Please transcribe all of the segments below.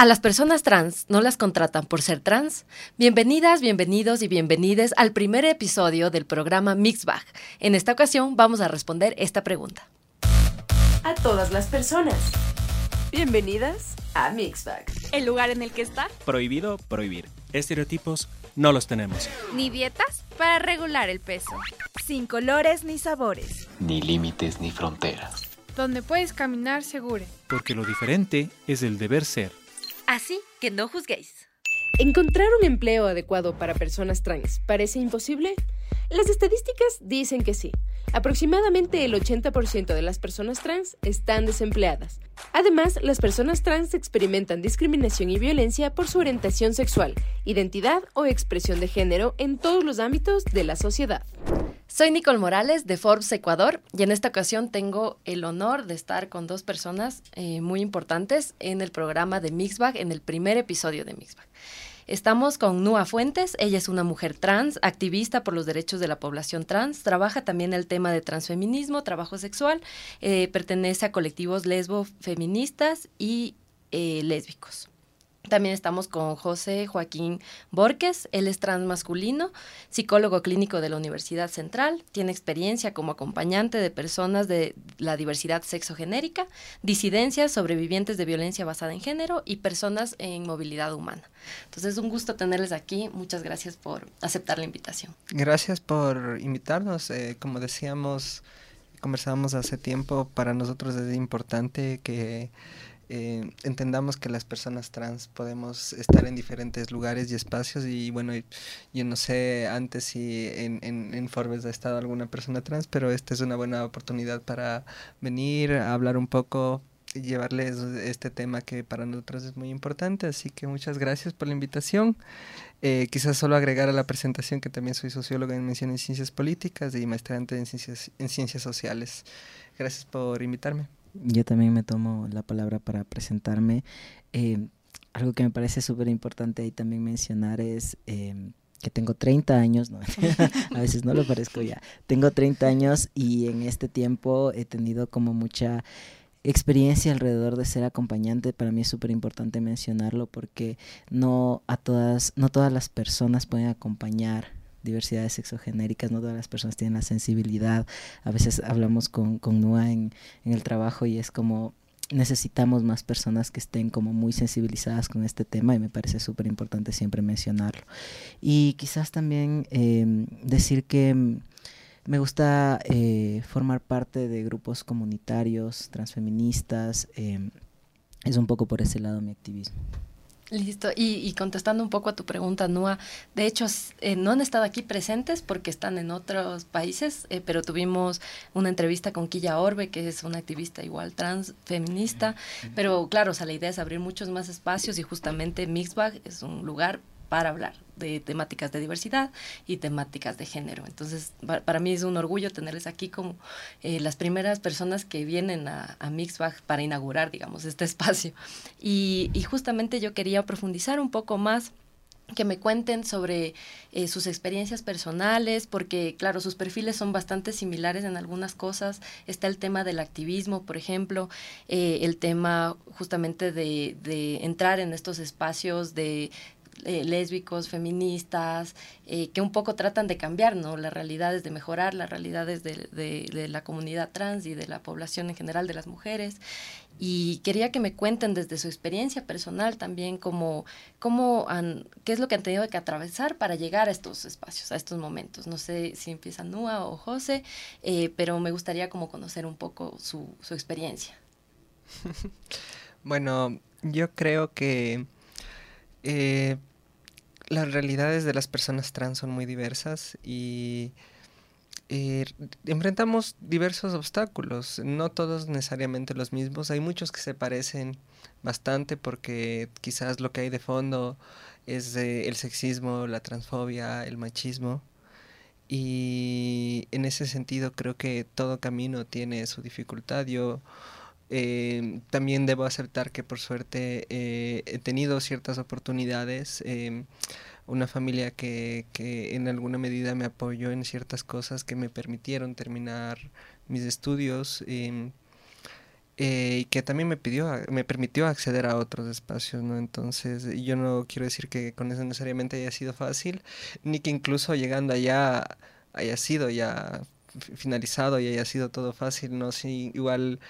¿A las personas trans no las contratan por ser trans? Bienvenidas, bienvenidos y bienvenides al primer episodio del programa Mixbag. En esta ocasión vamos a responder esta pregunta. A todas las personas. Bienvenidas a Mixbag. El lugar en el que está. Prohibido prohibir. Estereotipos no los tenemos. Ni dietas para regular el peso. Sin colores ni sabores. Ni límites ni fronteras. Donde puedes caminar seguro. Porque lo diferente es el deber ser. Así que no juzguéis. ¿Encontrar un empleo adecuado para personas trans parece imposible? Las estadísticas dicen que sí. Aproximadamente el 80% de las personas trans están desempleadas. Además, las personas trans experimentan discriminación y violencia por su orientación sexual, identidad o expresión de género en todos los ámbitos de la sociedad. Soy Nicole Morales de Forbes Ecuador y en esta ocasión tengo el honor de estar con dos personas eh, muy importantes en el programa de Mixbag, en el primer episodio de Mixbag. Estamos con Nua Fuentes, ella es una mujer trans, activista por los derechos de la población trans, trabaja también el tema de transfeminismo, trabajo sexual, eh, pertenece a colectivos lesbo feministas y eh, lésbicos. También estamos con José Joaquín Borges, él es transmasculino, psicólogo clínico de la Universidad Central, tiene experiencia como acompañante de personas de la diversidad sexogenérica, disidencias, sobrevivientes de violencia basada en género y personas en movilidad humana. Entonces es un gusto tenerles aquí, muchas gracias por aceptar la invitación. Gracias por invitarnos, eh, como decíamos, conversábamos hace tiempo, para nosotros es importante que eh, entendamos que las personas trans podemos estar en diferentes lugares y espacios y bueno, yo no sé antes si en, en, Forbes ha estado alguna persona trans, pero esta es una buena oportunidad para venir a hablar un poco y llevarles este tema que para nosotros es muy importante, así que muchas gracias por la invitación. Eh, quizás solo agregar a la presentación que también soy socióloga en mención en ciencias políticas y maestrante en ciencias, en ciencias sociales. Gracias por invitarme. Yo también me tomo la palabra para presentarme. Eh, algo que me parece súper importante ahí también mencionar es eh, que tengo 30 años, no, a veces no lo parezco ya, tengo 30 años y en este tiempo he tenido como mucha experiencia alrededor de ser acompañante. Para mí es súper importante mencionarlo porque no a todas, no todas las personas pueden acompañar diversidades sexogenéricas, no todas las personas tienen la sensibilidad. A veces hablamos con, con NUA en, el trabajo y es como necesitamos más personas que estén como muy sensibilizadas con este tema y me parece súper importante siempre mencionarlo. Y quizás también eh, decir que me gusta eh, formar parte de grupos comunitarios, transfeministas, eh, es un poco por ese lado mi activismo. Listo. Y, contestando un poco a tu pregunta, Nua, de hecho, eh, no han estado aquí presentes porque están en otros países, eh, pero tuvimos una entrevista con Quilla Orbe, que es una activista igual trans, feminista, pero claro, o sea, la idea es abrir muchos más espacios y justamente Mixbag es un lugar para hablar de temáticas de diversidad y temáticas de género. Entonces, para mí es un orgullo tenerles aquí como eh, las primeras personas que vienen a, a, Mixbag para inaugurar, digamos, este espacio. Y, justamente yo quería profundizar un poco más que me cuenten sobre eh, sus experiencias personales, porque claro, sus perfiles son bastante similares en algunas cosas. Está el tema del activismo, por ejemplo, eh, el tema justamente de entrar en estos espacios de eh, lésbicos, feministas, eh, que un poco tratan de cambiar, ¿no? Las realidades, de mejorar las realidades de, de, la comunidad trans y de la población en general, de las mujeres. Y quería que me cuenten desde su experiencia personal también cómo, cómo han, qué es lo que han tenido que atravesar para llegar a estos espacios, a estos momentos. No sé si empieza Nua o José, eh, pero me gustaría como conocer un poco su, su experiencia. bueno, yo creo que eh, las realidades de las personas trans son muy diversas y eh, enfrentamos diversos obstáculos, no todos necesariamente los mismos, hay muchos que se parecen bastante porque quizás lo que hay de fondo es eh, el sexismo, la transfobia, el machismo. Y en ese sentido creo que todo camino tiene su dificultad. Yo eh, también debo aceptar que por suerte eh, he tenido ciertas oportunidades, eh, una familia que, que, en alguna medida me apoyó en ciertas cosas que me permitieron terminar mis estudios. Em, eh, y que también me pidió, me permitió acceder a otros espacios, ¿no? Entonces, yo no quiero decir que con eso necesariamente haya sido fácil, ni que incluso llegando allá haya sido ya finalizado y haya sido todo fácil, ¿no? Sí, igual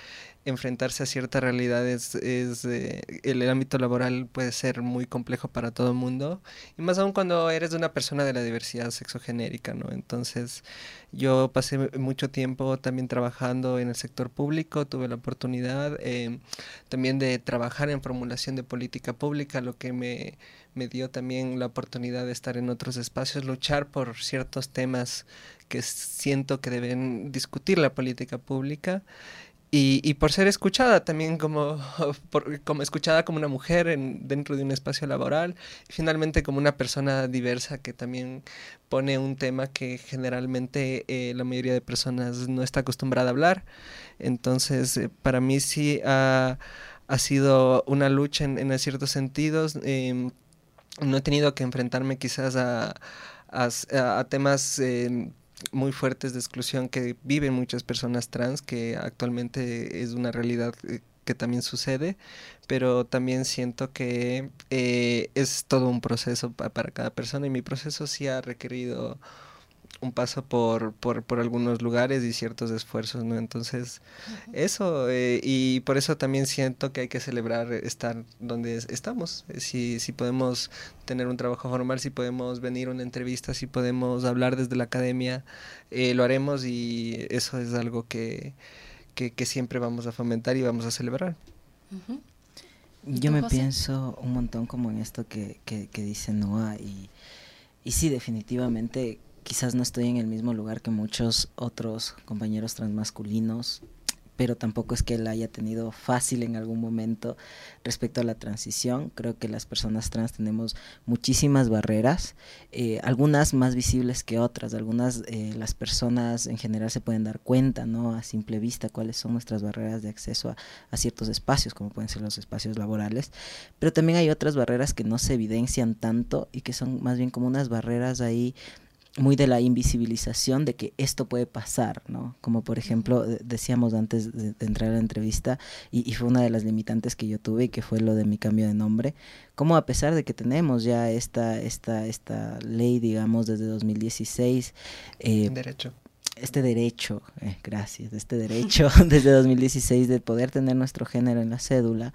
enfrentarse a ciertas realidades es eh, el, ámbito laboral puede ser muy complejo para todo el mundo y más aún cuando eres una persona de la diversidad sexogenérica no entonces yo pasé mucho tiempo también trabajando en el sector público tuve la oportunidad eh, también de trabajar en formulación de política pública lo que me me dio también la oportunidad de estar en otros espacios luchar por ciertos temas que siento que deben discutir la política pública y, y, por ser escuchada también como, como escuchada como una mujer en, dentro de un espacio laboral finalmente como una persona diversa que también pone un tema que generalmente eh, la mayoría de personas no está acostumbrada a hablar. Entonces, eh, para mí sí ha, ha, sido una lucha en, en ciertos sentidos. Em, no he tenido que enfrentarme quizás a, a, a temas em, muy fuertes de exclusión que viven muchas personas trans, que actualmente es una realidad eh, que también sucede, pero también siento que eh, es todo un proceso para cada persona y mi proceso sí ha requerido un paso por, por, por, algunos lugares y ciertos esfuerzos, ¿no? Entonces, eso, eh, y por eso también siento que hay que celebrar estar donde estamos. Eh, si, si podemos tener un trabajo formal, si podemos venir a una entrevista, si podemos hablar desde la academia, eh, lo haremos y eso es algo que, que, que, siempre vamos a fomentar y vamos a celebrar. Yo me pienso un montón como en esto que, que, que dice Noah y, y sí, definitivamente quizás no estoy en el mismo lugar que muchos otros compañeros transmasculinos, pero tampoco es que él haya tenido fácil en algún momento respecto a la transición. Creo que las personas trans tenemos muchísimas barreras, eh, algunas más visibles que otras, algunas eh, las personas en general se pueden dar cuenta, ¿no? A simple vista cuáles son nuestras barreras de acceso a ciertos espacios, como pueden ser los espacios laborales, pero también hay otras barreras que no se evidencian tanto y que son más bien como unas barreras ahí muy de la invisibilización de que esto puede pasar, ¿no? Como por ejemplo, decíamos antes de, entrar a la entrevista, y, fue una de las limitantes que yo tuve, y que fue lo de mi cambio de nombre, como a pesar de que tenemos ya esta, esta, esta ley, digamos, desde 2016... Eh, derecho. Este derecho, eh, gracias, este derecho desde 2016 de poder tener nuestro género en la cédula,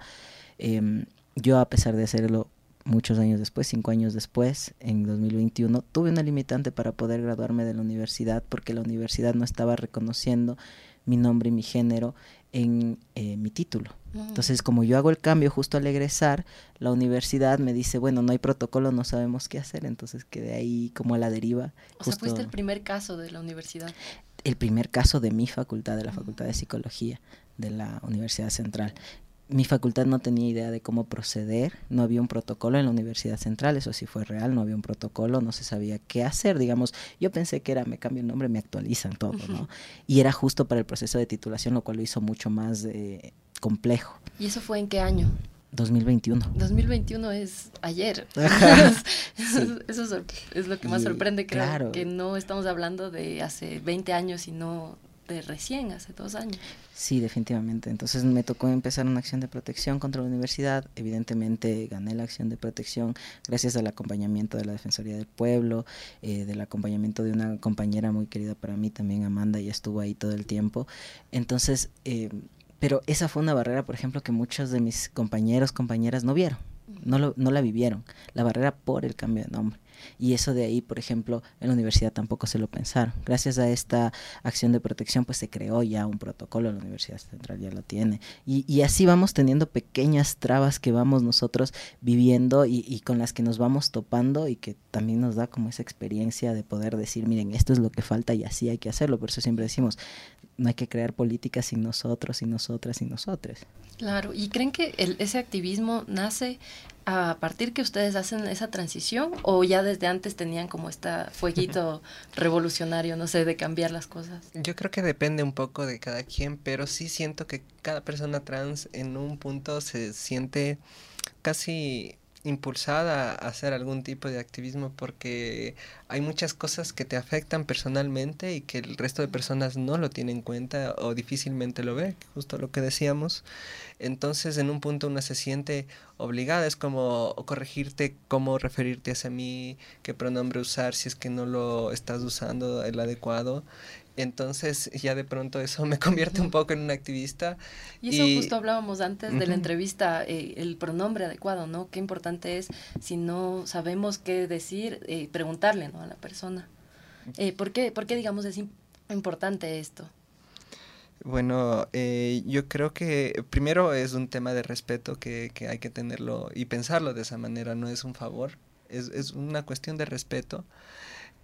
em, yo a pesar de hacerlo muchos años después, cinco años después, en 2021, tuve una limitante para poder graduarme de la universidad porque la universidad no estaba reconociendo mi nombre y mi género en eh, mi título. Entonces, como yo hago el cambio justo al egresar, la universidad me dice, bueno, no hay protocolo, no sabemos qué hacer, entonces quedé ahí como a la deriva. O sea, fuiste el primer caso de la universidad. El primer caso de mi facultad, de la Facultad de Psicología de la Universidad Central mi facultad no tenía idea de cómo proceder, no había un protocolo en la Universidad Central, eso sí fue real, no había un protocolo, no se sabía qué hacer, digamos, yo pensé que era, me cambio el nombre, me actualizan todo, ¿no? Y era justo para el proceso de titulación, lo cual lo hizo mucho más eh, complejo. ¿Y eso fue en qué año? 2021. 2021 es ayer. eso, es lo que más sorprende, creo, claro. que no estamos hablando de hace 20 años, sino de recién, hace dos años. Sí, definitivamente. Entonces me tocó empezar una acción de protección contra la universidad. Evidentemente gané la acción de protección gracias al acompañamiento de la Defensoría del Pueblo, eh, del acompañamiento de una compañera muy querida para mí también, Amanda, y estuvo ahí todo el tiempo. Entonces, eh, pero esa fue una barrera, por ejemplo, que muchos de mis compañeros, compañeras no vieron, no, lo, no la vivieron, la barrera por el cambio de nombre. Y eso de ahí, por ejemplo, en la universidad tampoco se lo pensaron. Gracias a esta acción de protección, pues se creó ya un protocolo, la Universidad Central ya lo tiene. Y, así vamos teniendo pequeñas trabas que vamos nosotros viviendo y, con las que nos vamos topando y que también nos da como esa experiencia de poder decir, miren, esto es lo que falta y así hay que hacerlo. Por eso siempre decimos, no hay que crear políticas sin nosotros, sin nosotras, sin nosotros. Claro, ¿y creen que ese activismo nace a partir que ustedes hacen esa transición o ya desde antes tenían como este fueguito revolucionario, no sé, de cambiar las cosas? Yo creo que depende un poco de cada quien, pero sí siento que cada persona trans en un punto se siente casi impulsada a hacer algún tipo de activismo porque hay muchas cosas que te afectan personalmente y que el resto de personas no lo tienen en cuenta o difícilmente lo ve, justo lo que decíamos. Entonces en un punto una se siente obligada, es como corregirte cómo referirte hacia mí, qué pronombre usar si es que no lo estás usando el adecuado entonces ya de pronto eso me convierte un poco en un activista. Y eso justo hablábamos antes de la entrevista, eh, el pronombre adecuado, ¿no? Qué importante es, si no sabemos qué decir, eh, preguntarle, ¿no? A la persona. Eh, ¿por, qué, ¿Por qué, digamos, es importante esto? Bueno, yo creo que primero es un tema de respeto que, que, hay que tenerlo y pensarlo de esa manera, no es un favor, es, es una cuestión de respeto.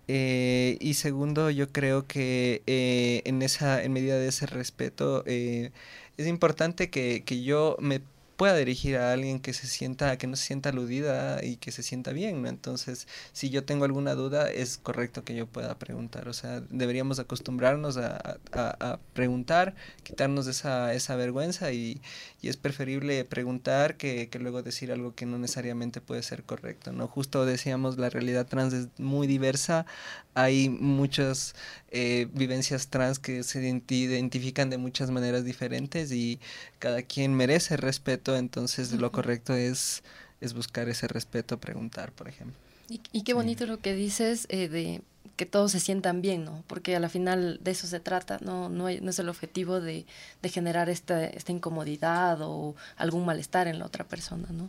Eh, y segundo, yo creo que eh, en esa, en medida de ese respeto, eh, es importante que, que yo me pueda dirigir a alguien que se sienta, que no se sienta aludida y que se sienta bien, ¿no? Entonces, si yo tengo alguna duda, es correcto que yo pueda preguntar. O sea, deberíamos acostumbrarnos a, a, preguntar, quitarnos esa, esa vergüenza y, y es preferible preguntar que, que, luego decir algo que no necesariamente puede ser correcto, ¿no? Justo decíamos, la realidad trans es muy diversa, hay muchas eh, vivencias trans que se identifican de muchas maneras diferentes y cada quien merece respeto, entonces lo correcto es, es buscar ese respeto, preguntar, por ejemplo. Y, qué bonito lo que dices eh, de que todos se sientan bien, ¿no? Porque a la final de eso se trata, no, no, no es el objetivo de, de generar esta, esta incomodidad o algún malestar en la otra persona, ¿no?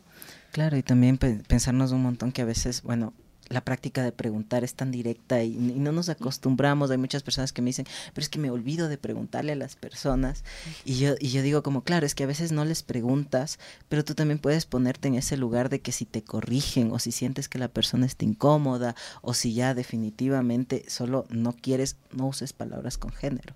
Claro, y también pensarnos un montón que a veces, bueno, la práctica de preguntar es tan directa y, no nos acostumbramos. Hay muchas personas que me dicen, pero es que me olvido de preguntarle a las personas. Y yo, y yo digo como, claro, es que a veces no les preguntas, pero tú también puedes ponerte en ese lugar de que si te corrigen o si sientes que la persona está incómoda o si ya definitivamente solo no quieres, no uses palabras con género.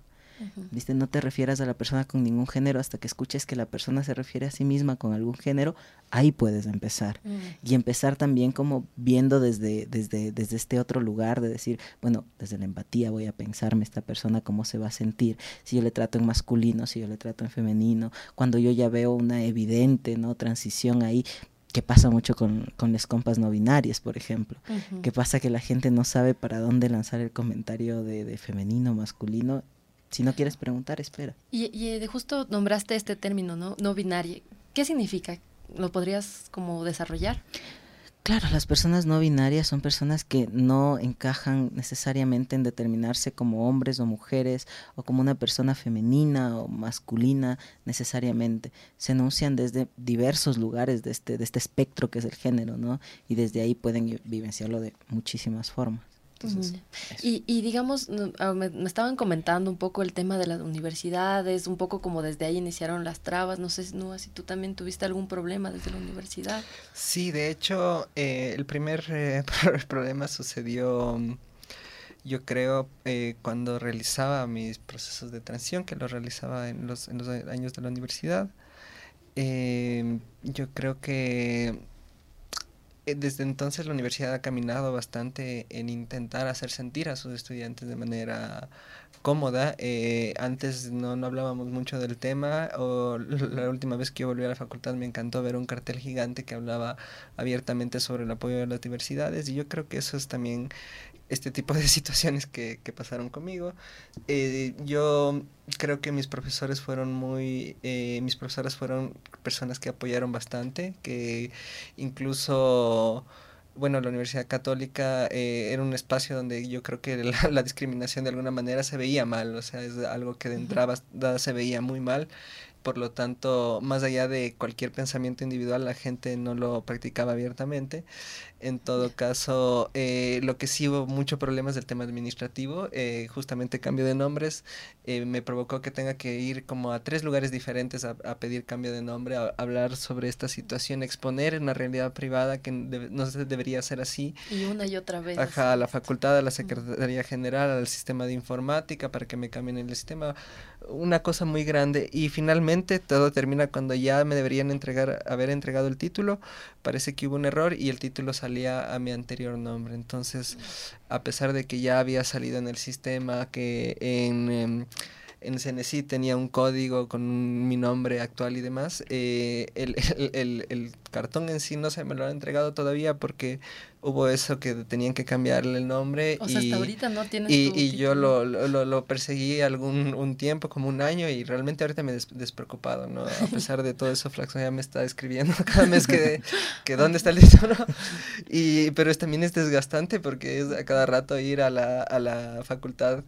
No te refieras a la persona con ningún género hasta que escuches que la persona se refiere a sí misma con algún género, ahí puedes empezar. Y empezar también como viendo desde, desde, desde este otro lugar de decir, bueno, desde la empatía voy a pensarme esta persona cómo se va a sentir, si yo le trato en masculino, si yo le trato en femenino, cuando yo ya veo una evidente ¿no? transición ahí, que pasa mucho con, con las compas no binarias, por ejemplo, que pasa que la gente no sabe para dónde lanzar el comentario de, de femenino, masculino, si no quieres preguntar, espera. Y, y de justo nombraste este término, ¿no? No binario. ¿Qué significa? ¿Lo podrías como desarrollar? Claro, las personas no binarias son personas que no encajan necesariamente en determinarse como hombres o mujeres o como una persona femenina o masculina necesariamente. Se enuncian desde diversos lugares de este, de este espectro que es el género, ¿no? Y desde ahí pueden vivenciarlo de muchísimas formas. Y, y, digamos, me, estaban comentando un poco el tema de las universidades, un poco como desde ahí iniciaron las trabas. No sé si tú también tuviste algún problema desde la universidad. Sí, de hecho, eh, el primer eh, problema sucedió, yo creo, eh, cuando realizaba mis procesos de transición, que lo realizaba en los, en los años de la universidad. yo creo que desde entonces la universidad ha caminado bastante en intentar hacer sentir a sus estudiantes de manera cómoda. Eh, antes no, no, hablábamos mucho del tema, o la última vez que yo volví a la facultad me encantó ver un cartel gigante que hablaba abiertamente sobre el apoyo a las diversidades y yo creo que eso es también este tipo de situaciones que, que pasaron conmigo. Eh, yo creo que mis profesores fueron muy, eh, mis profesoras fueron personas que apoyaron bastante, que incluso bueno, la Universidad Católica eh, era un espacio donde yo creo que la, la, discriminación de alguna manera se veía mal, o sea, es algo que de entrada se veía muy mal por lo tanto, más allá de cualquier pensamiento individual, la gente no lo practicaba abiertamente. En todo caso, eh, lo que sí hubo mucho problemas del tema administrativo, eh, justamente cambio de nombres, eh, me provocó que tenga que ir como a tres lugares diferentes a, pedir cambio de nombre, a, hablar sobre esta situación, exponer una realidad privada que no se debería ser así. Y una y otra vez. Ajá, a la facultad, a la Secretaría General, al sistema de informática para que me cambien el sistema una cosa muy grande y finalmente todo termina cuando ya me deberían entregar haber entregado el título parece que hubo un error y el título salía a mi anterior nombre. Entonces a pesar de que ya había salido en el sistema que en em, en CNC tenía un código con mi nombre actual y demás. Eh, el, el, el, cartón en sí no se me lo han entregado todavía porque hubo eso que tenían que cambiarle el nombre. O y, sea, hasta ahorita no tienes Y, tu y yo lo, lo, lo perseguí algún un tiempo, como un año, y realmente ahorita me he des- despreocupado, ¿no? A pesar de todo eso, Flaxo ya me está escribiendo cada mes que, que dónde está el título. Y, pero es, también es desgastante porque es a cada rato ir a la, a la facultad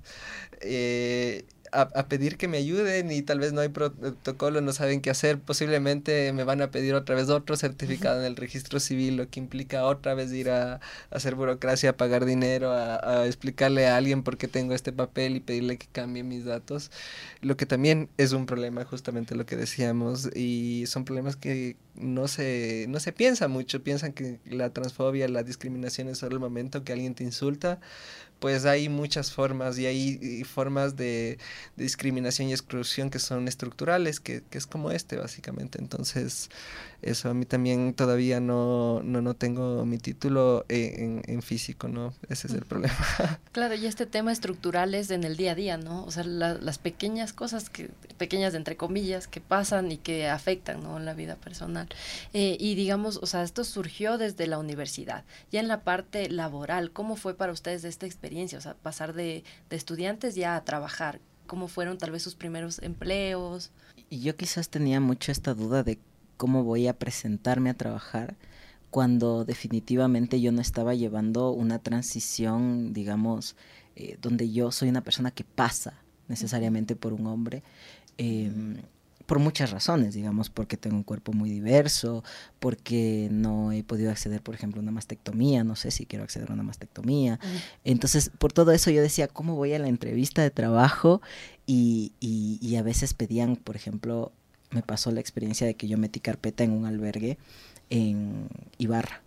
eh, a, a pedir que me ayuden y tal vez no hay protocolo, no saben qué hacer. Posiblemente me van a pedir otra vez otro certificado en el registro civil, lo que implica otra vez ir a, a hacer burocracia, a pagar dinero, a, a explicarle a alguien por qué tengo este papel y pedirle que cambie mis datos. Lo que también es un problema, justamente lo que decíamos, y son problemas que no se, no se piensa mucho. Piensan que la transfobia, la discriminación es solo el momento que alguien te insulta, pues hay muchas formas y hay formas de, de discriminación y exclusión que son estructurales, que, que, es como este básicamente. Entonces, eso a mí también todavía no, no, no tengo mi título en, en, físico, ¿no? Ese es el problema. Claro, y este tema estructural es en el día a día, ¿no? O sea, la, las pequeñas cosas, que pequeñas entre comillas, que pasan y que afectan, ¿no? La vida personal. Eh, y digamos, o sea, esto surgió desde la universidad. Ya en la parte laboral, ¿cómo fue para ustedes esta experiencia? O sea, pasar de, de estudiantes ya a trabajar. ¿Cómo fueron tal vez sus primeros empleos? Y yo quizás tenía mucho esta duda de cómo voy a presentarme a trabajar cuando definitivamente yo no estaba llevando una transición, digamos, eh, donde yo soy una persona que pasa necesariamente por un hombre. Eh, por muchas razones, digamos, porque tengo un cuerpo muy diverso, porque no he podido acceder, por ejemplo, a una mastectomía, no sé si quiero acceder a una mastectomía. Uh -huh. Entonces, por todo eso yo decía, ¿cómo voy a la entrevista de trabajo? Y, y, y, a veces pedían, por ejemplo, me pasó la experiencia de que yo metí carpeta en un albergue en Ibarra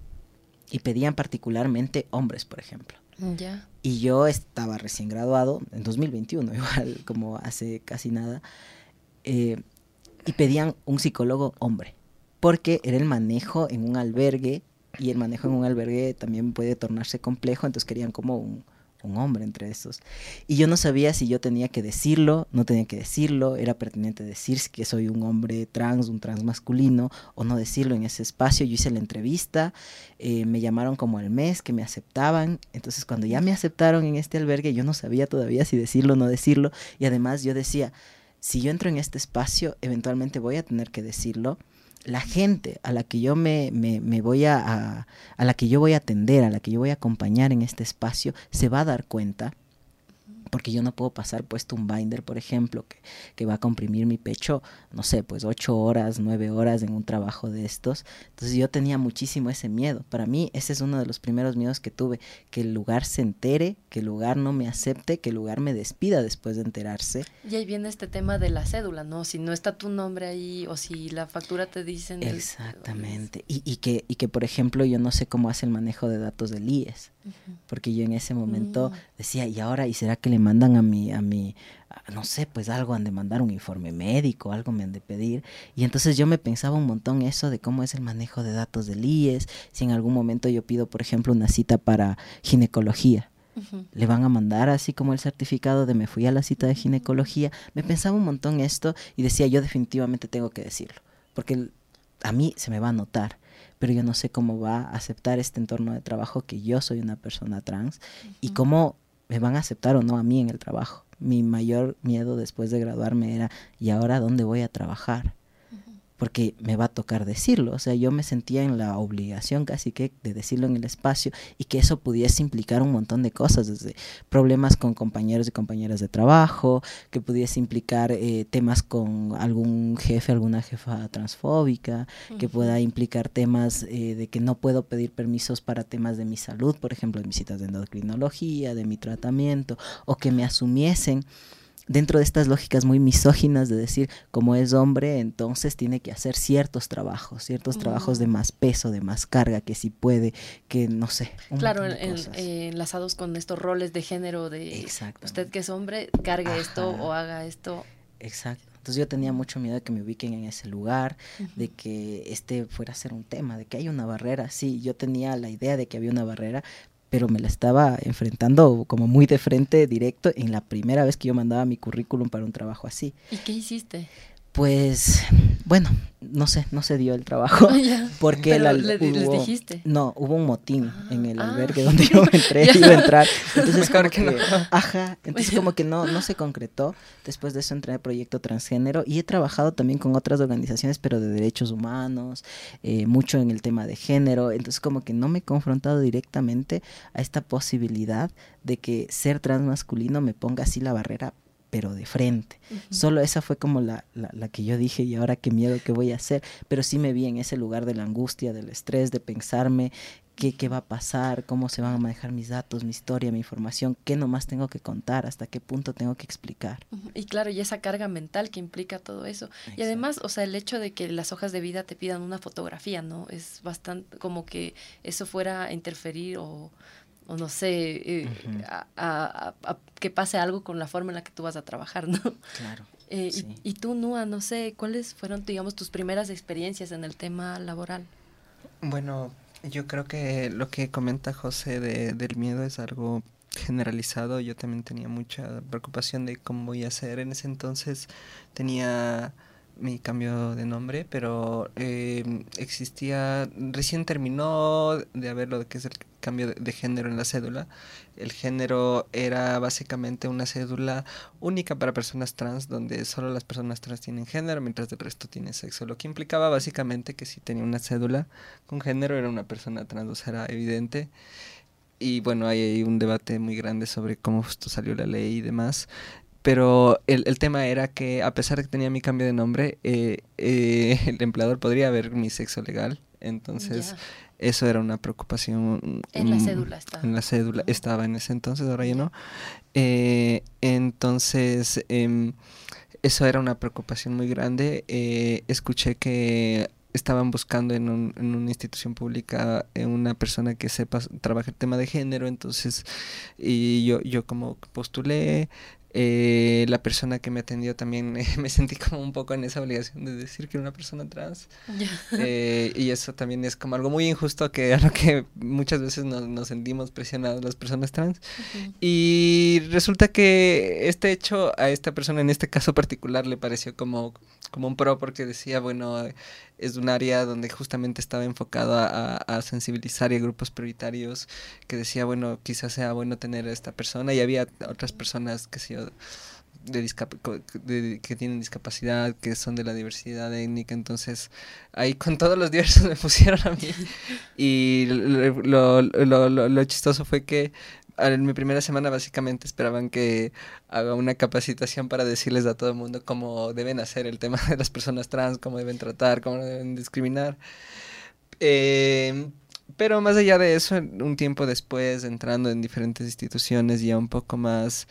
y pedían particularmente hombres, por ejemplo. Ya. Y yo estaba recién graduado, en 2021, igual como hace casi nada. Eh, y pedían un psicólogo hombre, porque era el manejo en un albergue y el manejo en un albergue también puede tornarse complejo, entonces querían como un, un hombre entre esos. Y yo no sabía si yo tenía que decirlo, no tenía que decirlo, era pertinente decir que soy un hombre trans, un trans masculino, o no decirlo en ese espacio. Yo hice la entrevista, eh, me llamaron como al mes que me aceptaban, entonces cuando ya me aceptaron en este albergue, yo no sabía todavía si decirlo o no decirlo, y además yo decía, si yo entro en este espacio, eventualmente voy a tener que decirlo. La gente a la que yo me, me, me voy a, a, a, la que yo voy a atender, a la que yo voy a acompañar en este espacio, se va a dar cuenta, porque yo no puedo pasar puesto un binder, por ejemplo, que, que va a comprimir mi pecho, no sé, pues ocho horas, nueve horas en un trabajo de estos. Entonces yo tenía muchísimo ese miedo. Para mí ese es uno de los primeros miedos que tuve, que el lugar se entere, que el lugar no me acepte, que el lugar me despida después de enterarse. Y ahí viene este tema de la cédula, ¿no? Si no está tu nombre ahí o si la factura te dicen... Exactamente. El... Y, y, que, y que, por ejemplo, yo no sé cómo hace el manejo de datos del IES. Uh -huh. Porque yo en ese momento uh -huh. decía, ¿y ahora? ¿Y será que le mandan a mi, a mi, a, no sé, pues algo han de mandar un informe médico, algo me han de pedir? Y entonces yo me pensaba un montón eso de cómo es el manejo de datos del IES, si en algún momento yo pido, por ejemplo, una cita para ginecología. Uh -huh. Le van a mandar así como el certificado de me fui a la cita de ginecología. Me pensaba un montón esto y decía yo definitivamente tengo que decirlo, porque a mí se me va a notar pero yo no sé cómo va a aceptar este entorno de trabajo que yo soy una persona trans uh -huh. y cómo me van a aceptar o no a mí en el trabajo. Mi mayor miedo después de graduarme era, ¿y ahora dónde voy a trabajar? Porque me va a tocar decirlo. O sea, yo me sentía en la obligación casi que de decirlo en el espacio y que eso pudiese implicar un montón de cosas, desde problemas con compañeros y compañeras de trabajo, que pudiese implicar eh, temas con algún jefe, alguna jefa transfóbica, uh -huh. que pueda implicar temas eh, de que no puedo pedir permisos para temas de mi salud, por ejemplo, de mis citas de endocrinología, de mi tratamiento, o que me asumiesen dentro de estas lógicas muy misóginas de decir, como es hombre, entonces tiene que hacer ciertos trabajos, ciertos uh -huh. trabajos de más peso, de más carga, que si puede, que no sé. Claro, en, eh, enlazados con estos roles de género de Exacto. usted que es hombre, cargue Ajá. esto o haga esto. Exacto. Entonces yo tenía mucho miedo de que me ubiquen en ese lugar, uh -huh. de que este fuera a ser un tema, de que hay una barrera. Sí, yo tenía la idea de que había una barrera, pero me la estaba enfrentando como muy de frente, directo, en la primera vez que yo mandaba mi currículum para un trabajo así. ¿Y qué hiciste? Pues, bueno, no sé, no se dio el trabajo. Ya. Porque Pero la- le- les dijiste. No, hubo un motín en el Ah. albergue donde yo entré, Ya. iba a entrar. Entonces, Mejor como que no. ajá, entonces como que no, no se concretó. Después de eso entré al proyecto transgénero y he trabajado también con otras organizaciones, pero de derechos humanos, eh, mucho en el tema de género. Entonces como que no me he confrontado directamente a esta posibilidad de que ser transmasculino me ponga así la barrera pero de frente. Solo esa fue como la, la, la que yo dije, y ahora qué miedo que voy a hacer. Pero sí me vi en ese lugar de la angustia, del estrés, de pensarme qué, qué va a pasar, cómo se van a manejar mis datos, mi historia, mi información, qué nomás tengo que contar, hasta qué punto tengo que explicar. Y claro, y esa carga mental que implica todo eso. Y además, o sea, el hecho de que las hojas de vida te pidan una fotografía, ¿no? Es bastante como que eso fuera a interferir o, o no sé, eh, a, a- a- a que pase algo con la forma en la que tú vas a trabajar, ¿no? Claro. Eh, y- Sí. y, tú, Nua, no sé, ¿cuáles fueron, digamos, tus primeras experiencias en el tema laboral? Bueno, yo creo que lo que comenta José de, del miedo es algo generalizado. Yo también tenía mucha preocupación de cómo voy a hacer. En ese entonces tenía mi cambio de nombre, pero eh, existía, recién terminó de haber lo que es el cambio de, de género en la cédula. El género era básicamente una cédula única para personas trans, donde solo las personas trans tienen género, mientras el resto tiene sexo. Lo que implicaba básicamente que si tenía una cédula con género era una persona trans, o sea, era evidente. Y bueno, hay, hay un debate muy grande sobre cómo justo salió la ley y demás. Pero el, el tema era que a pesar de que tenía mi cambio de nombre, eh, eh, el empleador podría ver mi sexo legal. Entonces, eso era una preocupación. En la mm, cédula está. En la cédula estaba en ese entonces, ahora ya no. Eh, entonces, em, eso era una preocupación muy grande. Eh, escuché que estaban buscando en, un- en una institución pública una persona que sepa trabajar el tema de género, entonces, y yo, yo como postulé, eh, la persona que me atendió también eh, me sentí como un poco en esa obligación de decir que era una persona trans. Eh, y eso también es como algo muy injusto que a lo que muchas veces nos, nos sentimos presionados las personas trans. Y resulta que este hecho a esta persona en este caso particular le pareció como, como un pro porque decía, bueno, es un área donde justamente estaba enfocado a, sensibilizar y a grupos prioritarios, que decía, bueno, quizás sea bueno tener a esta persona y había otras personas que se de, de- que tienen discapacidad, que son de la diversidad étnica, entonces ahí con todos los diversos me pusieron a mí. Y lo- lo chistoso fue que en mi primera semana básicamente esperaban que haga una capacitación para decirles a todo el mundo cómo deben hacer el tema de las personas trans, cómo deben tratar, cómo deben discriminar. Eh, pero más allá de eso, un tiempo después, entrando en diferentes instituciones, ya un poco más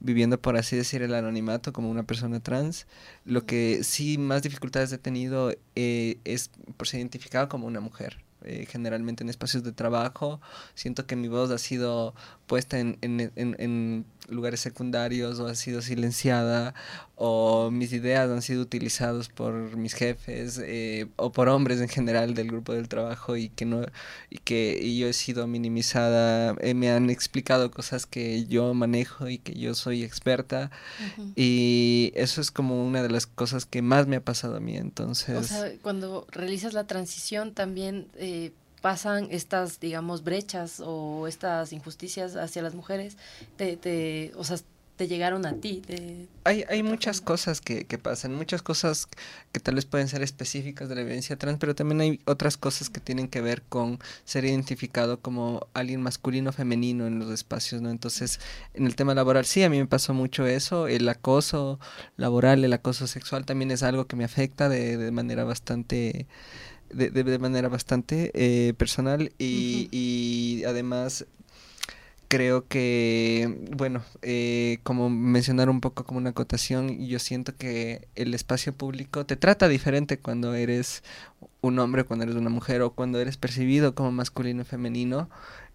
viviendo, por así decir, el anonimato como una persona trans, lo que sí más dificultades he tenido eh, es por ser identificado como una mujer. Eh, generalmente en espacios de trabajo, siento que mi voz ha sido puesta en, en, en, en lugares secundarios o ha sido silenciada o mis ideas han sido utilizadas por mis jefes eh, o por hombres en general del grupo del trabajo y que no y que y yo he sido minimizada eh, me han explicado cosas que yo manejo y que yo soy experta Ujú. y eso es como una de las cosas que más me ha pasado a mí entonces O sea, cuando realizas la transición también eh, pasan estas, digamos, brechas o estas injusticias hacia las mujeres, te, te, o sea, te llegaron a ti. te- Hay, hay muchas cosas que, que pasan, muchas cosas que tal vez pueden ser específicas de la violencia trans, pero también hay otras cosas que tienen que ver con ser identificado como alguien masculino o femenino en los espacios, ¿no? Entonces, en el tema laboral, sí, a mí me pasó mucho eso, el acoso laboral, el acoso sexual también es algo que me afecta de, de manera bastante... De, de- de manera bastante eh, personal y, y además creo que, bueno, eh, como mencionar un poco como una acotación, yo siento que el espacio público te trata diferente cuando eres un hombre, cuando eres una mujer o cuando eres percibido como masculino y femenino.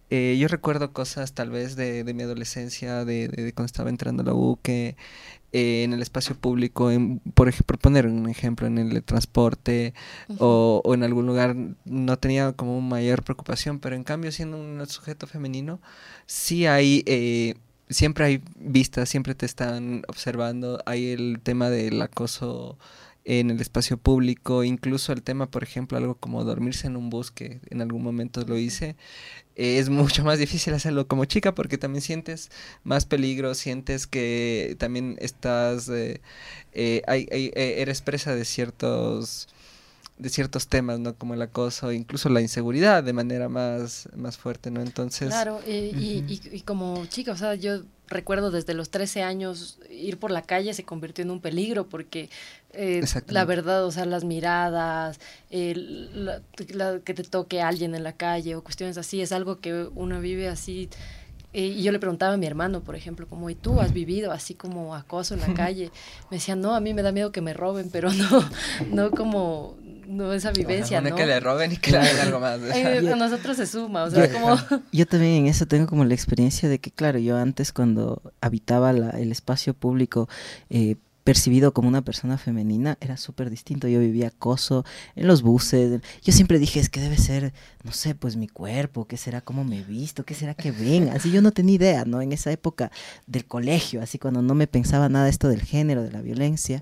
eh, yo recuerdo cosas tal vez de, de mi adolescencia, de, de, cuando estaba entrando a la U, que eh, en el espacio público, en, por ejemplo, poner un ejemplo, en el transporte uh -huh. o, o, en algún lugar, no tenía como mayor preocupación, pero en cambio siendo un sujeto femenino, sí hay... Eh, siempre hay vistas, siempre te están observando, hay el tema del acoso en el espacio público, incluso el tema, por ejemplo, algo como dormirse en un bus, que en algún momento lo hice, eh, es mucho más difícil hacerlo como chica porque también sientes más peligro, sientes que también estás, eh, eh, hay, hay, eres presa de ciertos de ciertos temas, ¿no? Como el acoso, incluso la inseguridad de manera más, más fuerte, ¿no? Entonces... Claro, y, uh -huh. y, y, y, como chica, o sea, yo recuerdo desde los 13 años ir por la calle se convirtió en un peligro porque eh, la verdad, o sea, las miradas, eh, la, la, que te toque alguien en la calle o cuestiones así, es algo que uno vive así y yo le preguntaba a mi hermano, por ejemplo, como, ¿y tú has vivido así como acoso en la calle? Me decía, no, a mí me da miedo que me roben, pero no, no como, no esa vivencia, no, ¿no? que le roben y que le hagan algo más. Eh, a nosotros se suma, o sea, yo, como... Yo también en eso tengo como la experiencia de que, claro, yo antes cuando habitaba la, el espacio público, eh, percibido como una persona femenina era súper distinto. Yo vivía acoso en los buses. Yo siempre dije, es que debe ser, no sé, pues mi cuerpo, qué será, cómo me he visto, qué será que ven. Así yo no tenía idea, ¿no? En esa época del colegio, así cuando no me pensaba nada esto del género, de la violencia.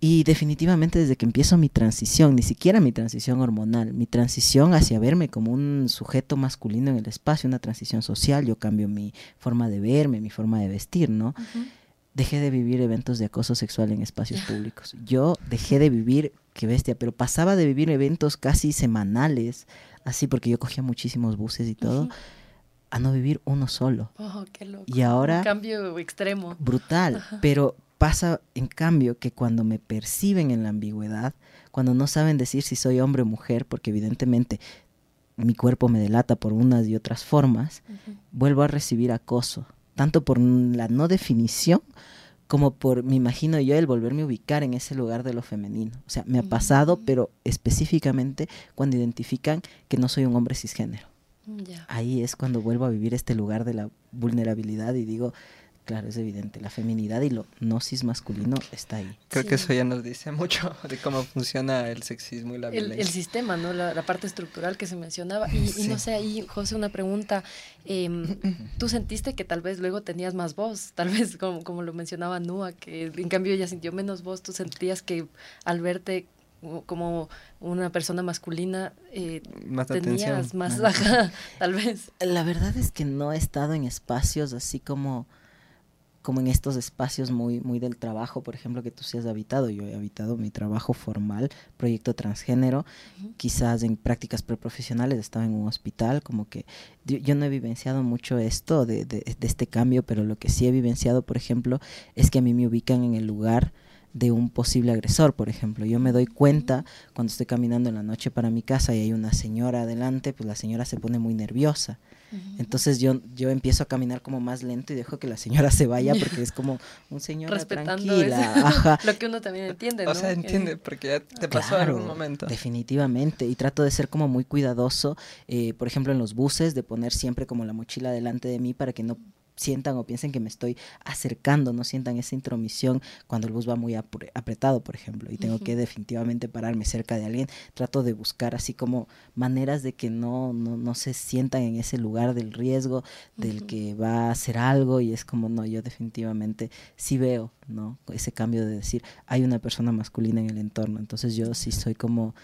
Y definitivamente desde que empiezo mi transición, ni siquiera mi transición hormonal, mi transición hacia verme como un sujeto masculino en el espacio, una transición social, yo cambio mi forma de verme, mi forma de vestir, ¿no? Uh -huh dejé de vivir eventos de acoso sexual en espacios públicos. Yo dejé de vivir, qué bestia, pero pasaba de vivir eventos casi semanales, así porque yo cogía muchísimos buses y todo, uh -huh. a no vivir uno solo. Oh, qué loco. Y ahora... Un cambio extremo. Brutal, pero pasa en cambio que cuando me perciben en la ambigüedad, cuando no saben decir si soy hombre o mujer, porque evidentemente mi cuerpo me delata por unas y otras formas, uh -huh. vuelvo a recibir acoso tanto por la no definición como por, me imagino yo, el volverme a ubicar en ese lugar de lo femenino. O sea, me ha pasado, mm. pero específicamente cuando identifican que no soy un hombre cisgénero. Yeah. Ahí es cuando vuelvo a vivir este lugar de la vulnerabilidad y digo, claro, es evidente, la feminidad y lo no cis masculino está ahí. Creo sí. que eso ya nos dice mucho de cómo funciona el sexismo y la el, violencia. El sistema, ¿no? La, la, parte estructural que se mencionaba. Y, sí. y, no sé, ahí, José, una pregunta. Eh, ¿Tú sentiste que tal vez luego tenías más voz? Tal vez, como, como lo mencionaba Nua, que en cambio ella sintió menos voz. ¿Tú sentías que al verte como una persona masculina eh, más tenías atención. más ajá, tal vez la verdad es que no he estado en espacios así como como en estos espacios muy, muy del trabajo, por ejemplo, que tú sí has habitado. Yo he habitado mi trabajo formal, proyecto transgénero, uh -huh. quizás en prácticas preprofesionales, estaba en un hospital, como que yo, yo no he vivenciado mucho esto de, de, de, este cambio, pero lo que sí he vivenciado, por ejemplo, es que a mí me ubican en el lugar de un posible agresor, por ejemplo. Yo me doy cuenta cuando estoy caminando en la noche para mi casa y hay una señora adelante, pues la señora se pone muy nerviosa. Entonces yo, yo empiezo a caminar como más lento y dejo que la señora se vaya porque es como un señor tranquila. Ajá. Lo que uno también entiende, ¿no? O sea, entiende, porque ya te pasó claro, en algún momento. Definitivamente. Y trato de ser como muy cuidadoso, eh, por ejemplo, en los buses, de poner siempre como la mochila delante de mí para que no sientan o piensen que me estoy acercando, no sientan esa intromisión cuando el bus va muy apretado, por ejemplo, y tengo uh -huh. que definitivamente pararme cerca de alguien, trato de buscar así como maneras de que no, no, no se sientan en ese lugar del riesgo, del uh -huh. que va a hacer algo, y es como, no, yo definitivamente sí veo, ¿no? Ese cambio de decir, hay una persona masculina en el entorno, entonces yo sí soy como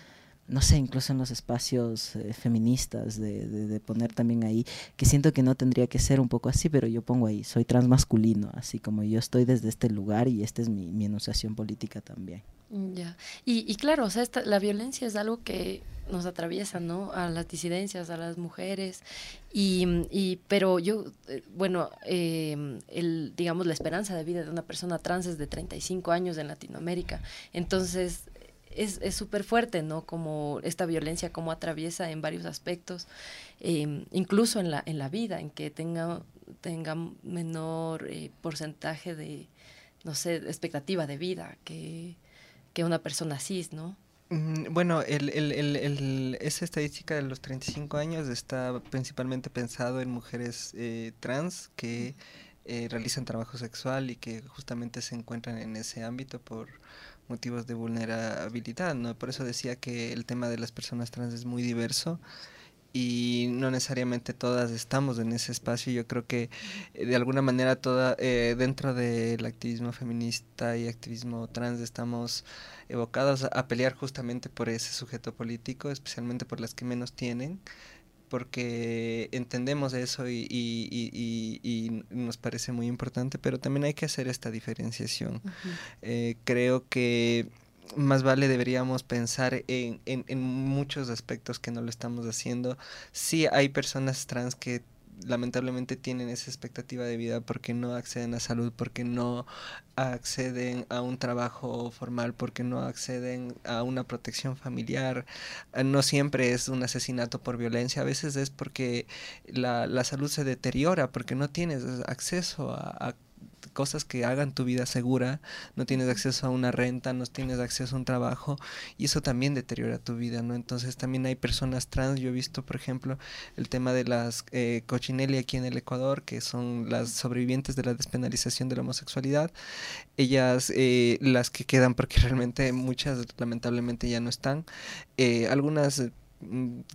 no sé, incluso en los espacios eh, feministas, de, de, de, poner también ahí, que siento que no tendría que ser un poco así, pero yo pongo ahí, soy transmasculino, así como yo estoy desde este lugar y esta es mi, mi enunciación política también. Ya, y, y, claro, o sea, esta, la violencia es algo que nos atraviesa, ¿no? A las disidencias, a las mujeres, y, y pero yo, eh, bueno, eh, el, digamos, la esperanza de vida de una persona trans es de 35 años en Latinoamérica, entonces es súper fuerte, ¿no? Como esta violencia, como atraviesa en varios aspectos, eh, incluso en la, en la vida, en que tenga, tenga menor eh, porcentaje de, no sé, expectativa de vida que, que una persona cis, ¿no? Bueno, el, el, el, esa estadística de los 35 años está principalmente pensado en mujeres eh, trans que eh, realizan trabajo sexual y que justamente se encuentran en ese ámbito por motivos de vulnerabilidad, ¿no? Por eso decía que el tema de las personas trans es muy diverso y no necesariamente todas estamos en ese espacio. Yo creo que eh, de alguna manera toda eh, dentro del activismo feminista y activismo trans estamos evocados a pelear justamente por ese sujeto político, especialmente por las que menos tienen porque entendemos eso y, y, y, nos parece muy importante, pero también hay que hacer esta diferenciación. Eh, creo que más vale deberíamos pensar en, en, en, muchos aspectos que no lo estamos haciendo. Sí hay personas trans que lamentablemente tienen esa expectativa de vida porque no acceden a salud, porque no acceden a un trabajo formal, porque no acceden a una protección familiar. Eh, no siempre es un asesinato por violencia, a veces es porque la, la salud se deteriora, porque no tienes acceso a, a cosas que hagan tu vida segura, no tienes acceso a una renta, no tienes acceso a un trabajo y eso también deteriora tu vida, ¿no? Entonces también hay personas trans, yo he visto por ejemplo el tema de las eh, cochinelli aquí en el Ecuador, que son las sobrevivientes de la despenalización de la homosexualidad, ellas, eh, las que quedan, porque realmente muchas lamentablemente ya no están, eh, algunas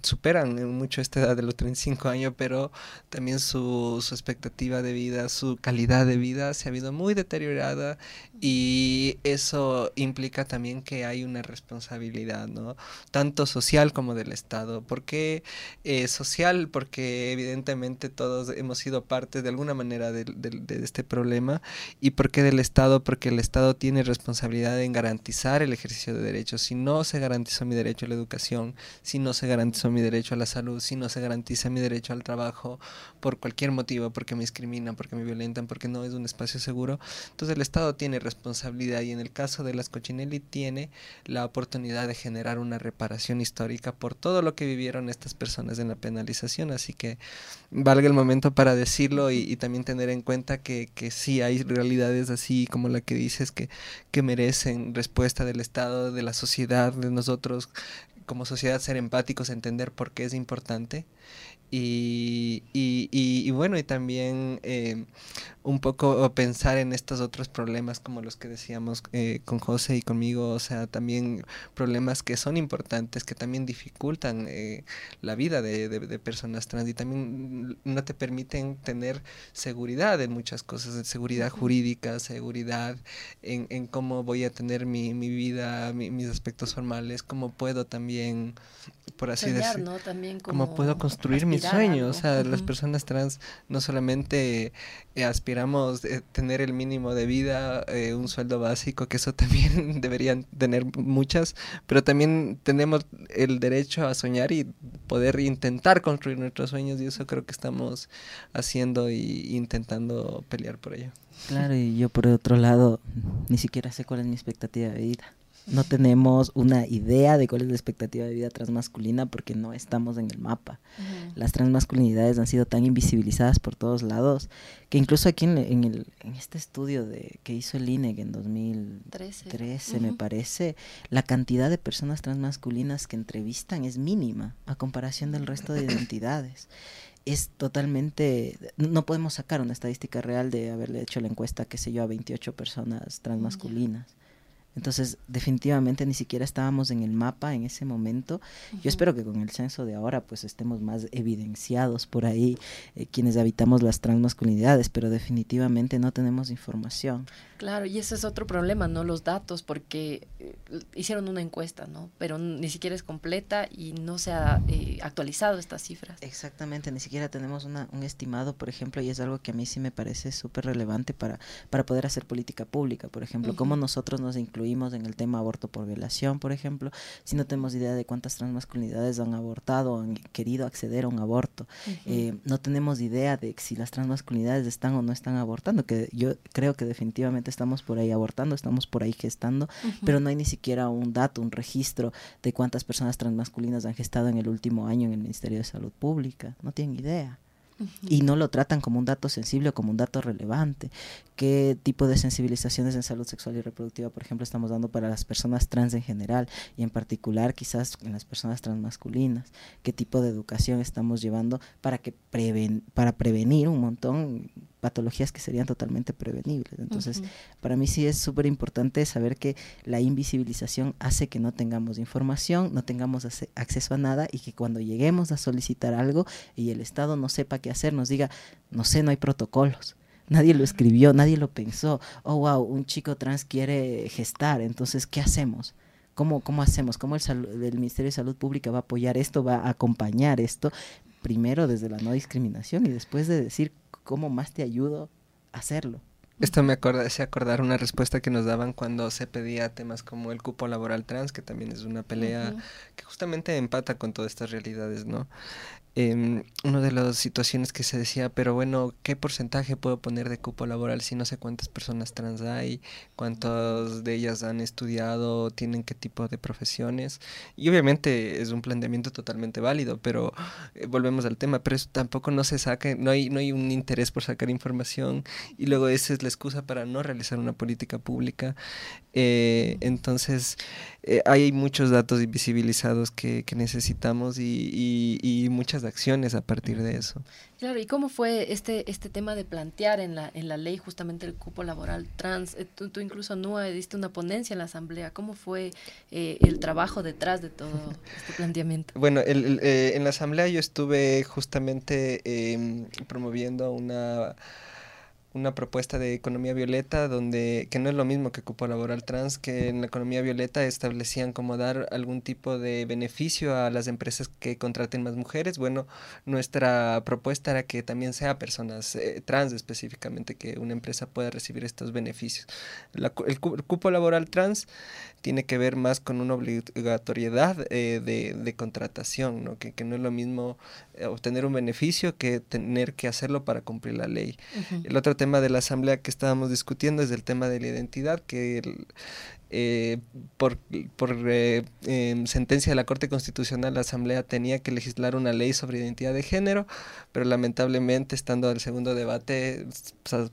superan mucho esta edad de los 35 años, pero también su, su, expectativa de vida, su calidad de vida se ha habido muy deteriorada y eso implica también que hay una responsabilidad, ¿no? Tanto social como del Estado. ¿Por qué eh, social? Porque evidentemente todos hemos sido parte de alguna manera de, de, este problema. ¿Y por qué del Estado? Porque el Estado tiene responsabilidad en garantizar el ejercicio de derechos. Si no se garantizó mi derecho a la educación, si no se garantizó mi derecho a la salud, si no se garantiza mi derecho al trabajo por cualquier motivo, porque me discriminan, porque me violentan, porque no es un espacio seguro, entonces el Estado tiene responsabilidad y en el caso de las Cochinelli tiene la oportunidad de generar una reparación histórica por todo lo que vivieron estas personas en la penalización. Así que valga el momento para decirlo y, también tener en cuenta que, que sí hay realidades así como la que dices que merecen respuesta del Estado, de la sociedad, de nosotros como sociedad ser empáticos, entender por qué es importante y, y, y, bueno, y también eh, un poco pensar en estos otros problemas como los que decíamos eh, con José y conmigo, o sea, también problemas que son importantes, que también dificultan eh, la vida de, de, personas trans y también no te permiten tener seguridad en muchas cosas, seguridad jurídica, seguridad en, en cómo voy a tener mi, mi vida, mis aspectos formales, cómo puedo también, por así decirlo, cómo puedo construir mis sueños. O sea, las personas trans no solamente eh, aspiramos a eh, tener el mínimo de vida, eh, un sueldo básico, que eso también deberían tener muchas, pero también tenemos el derecho a soñar y poder intentar construir nuestros sueños y eso creo que estamos haciendo y intentando pelear por ello. Claro, y yo por otro lado ni siquiera sé cuál es mi expectativa de vida no tenemos una idea de cuál es la expectativa de vida transmasculina porque no estamos en el mapa. Las transmasculinidades han sido tan invisibilizadas por todos lados que incluso aquí en, el, en este estudio de, que hizo el INEG en 2013, me parece, la cantidad de personas transmasculinas que entrevistan es mínima a comparación del resto de identidades. Es totalmente, no podemos sacar una estadística real de haberle hecho la encuesta, qué sé yo, a 28 personas transmasculinas. Entonces, definitivamente ni siquiera estábamos en el mapa en ese momento. Yo espero que con el censo de ahora pues estemos más evidenciados por ahí eh, quienes habitamos las transmasculinidades, pero definitivamente no tenemos información. Claro, y ese es otro problema, ¿no? Los datos, porque eh, hicieron una encuesta, ¿no? Pero ni siquiera es completa y no se ha eh, actualizado estas cifras. Exactamente, ni siquiera tenemos una, un estimado, por ejemplo, y es algo que a mí sí me parece súper relevante para, para poder hacer política pública, por ejemplo, cómo nosotros nos incluimos en el tema aborto por violación, por ejemplo, si no tenemos idea de cuántas transmasculinidades han abortado, han querido acceder a un aborto, eh, no tenemos idea de si las transmasculinidades están o no están abortando, que yo creo que definitivamente estamos por ahí abortando, estamos por ahí gestando, pero no hay ni siquiera un dato, un registro de cuántas personas transmasculinas han gestado en el último año en el Ministerio de Salud Pública. No tienen idea. y no lo tratan como un dato sensible o como un dato relevante. ¿Qué tipo de sensibilizaciones en salud sexual y reproductiva, por ejemplo, estamos dando para las personas trans en general y en particular quizás en las personas transmasculinas? ¿Qué tipo de educación estamos llevando para, que preven para prevenir un montón patologías que serían totalmente prevenibles. Entonces, para mí sí es súper importante saber que la invisibilización hace que no tengamos información, no tengamos acceso a nada y que cuando lleguemos a solicitar algo y el Estado no sepa qué hacer, nos diga, no sé, no hay protocolos. Nadie lo escribió, nadie lo pensó. Oh, wow, un chico trans quiere gestar, entonces, ¿qué hacemos? ¿Cómo, cómo hacemos? ¿Cómo el, el Ministerio de Salud Pública va a apoyar esto, va a acompañar esto? Primero desde la no discriminación y después de decir ¿cómo más te ayudo a hacerlo? Esto me acorda, hace acordar una respuesta que nos daban cuando se pedía temas como el cupo laboral trans, que también es una pelea que justamente empata con todas estas realidades, ¿no? Eh, una de las situaciones que se decía, pero bueno, ¿qué porcentaje puedo poner de cupo laboral si no sé cuántas personas trans hay, cuántas de ellas han estudiado, tienen qué tipo de profesiones? Y obviamente es un planteamiento totalmente válido, pero eh, volvemos al tema, pero tampoco no se saca, no hay, no hay un interés por sacar información y luego esa es la excusa para no realizar una política pública. Eh, entonces, eh, hay muchos datos invisibilizados que, que necesitamos y, y, y muchas acciones a partir de eso. Claro, ¿y cómo fue este, este tema de plantear en la, en la ley justamente el cupo laboral trans? Eh, tú, tú incluso, Nua, diste una ponencia en la Asamblea. ¿Cómo fue eh, el trabajo detrás de todo este planteamiento? Bueno, el, el, eh, en la Asamblea yo estuve justamente em, promoviendo una una propuesta de economía violeta donde que no es lo mismo que cupo laboral trans que en la economía violeta establecían como dar algún tipo de beneficio a las empresas que contraten más mujeres. Bueno nuestra propuesta era que también sea personas eh, trans específicamente que una empresa pueda recibir estos beneficios. La, el, el, cupo laboral trans tiene que ver más con una obligatoriedad eh, de, de, contratación no que, que, no es lo mismo eh, obtener un beneficio que tener que hacerlo para cumplir la ley uh -huh. el otro tema de la asamblea que estábamos discutiendo es el tema de la identidad, que el, eh, por, por eh, eh, sentencia de la Corte Constitucional la Asamblea tenía que legislar una ley sobre identidad de género, pero lamentablemente estando al segundo debate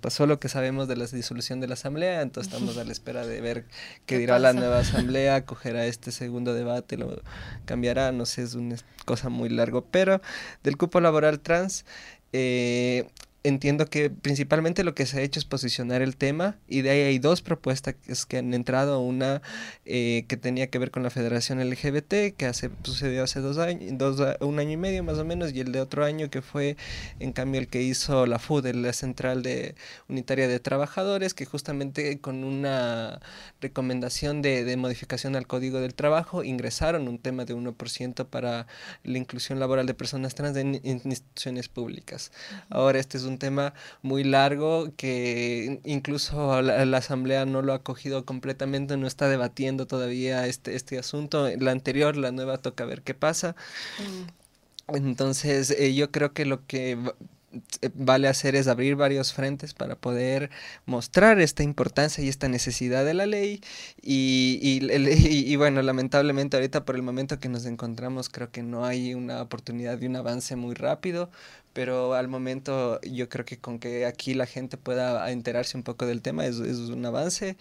pasó lo que sabemos de la disolución de la Asamblea, entonces estamos a la espera de ver qué, ¿Qué dirá pasa? la nueva Asamblea, cogerá este segundo debate, lo cambiará, no sé, es una cosa muy largo, pero del cupo laboral trans eh, entiendo que principalmente lo que se ha hecho es posicionar el tema y de ahí hay dos propuestas que han entrado, una eh, que tenía que ver con la Federación LGBT, que hace, sucedió hace dos años, dos, un año y medio más o menos, y el de otro año que fue en cambio el que hizo la FUD, la Central de Unitaria de Trabajadores, que justamente con una recomendación de, de modificación al Código del Trabajo ingresaron un tema de 1% para la inclusión laboral de personas trans en, en instituciones públicas. Ahora este es un tema muy largo que incluso la, la, Asamblea no lo ha cogido completamente, no está debatiendo todavía este, este asunto. La anterior, la nueva, toca ver qué pasa. Mm. Entonces, eh, yo creo que lo que vale hacer es abrir varios frentes para poder mostrar esta importancia y esta necesidad de la ley y, y, y, y, bueno lamentablemente ahorita por el momento que nos encontramos creo que no hay una oportunidad de un avance muy rápido pero al momento yo creo que con que aquí la gente pueda enterarse un poco del tema es, es un avance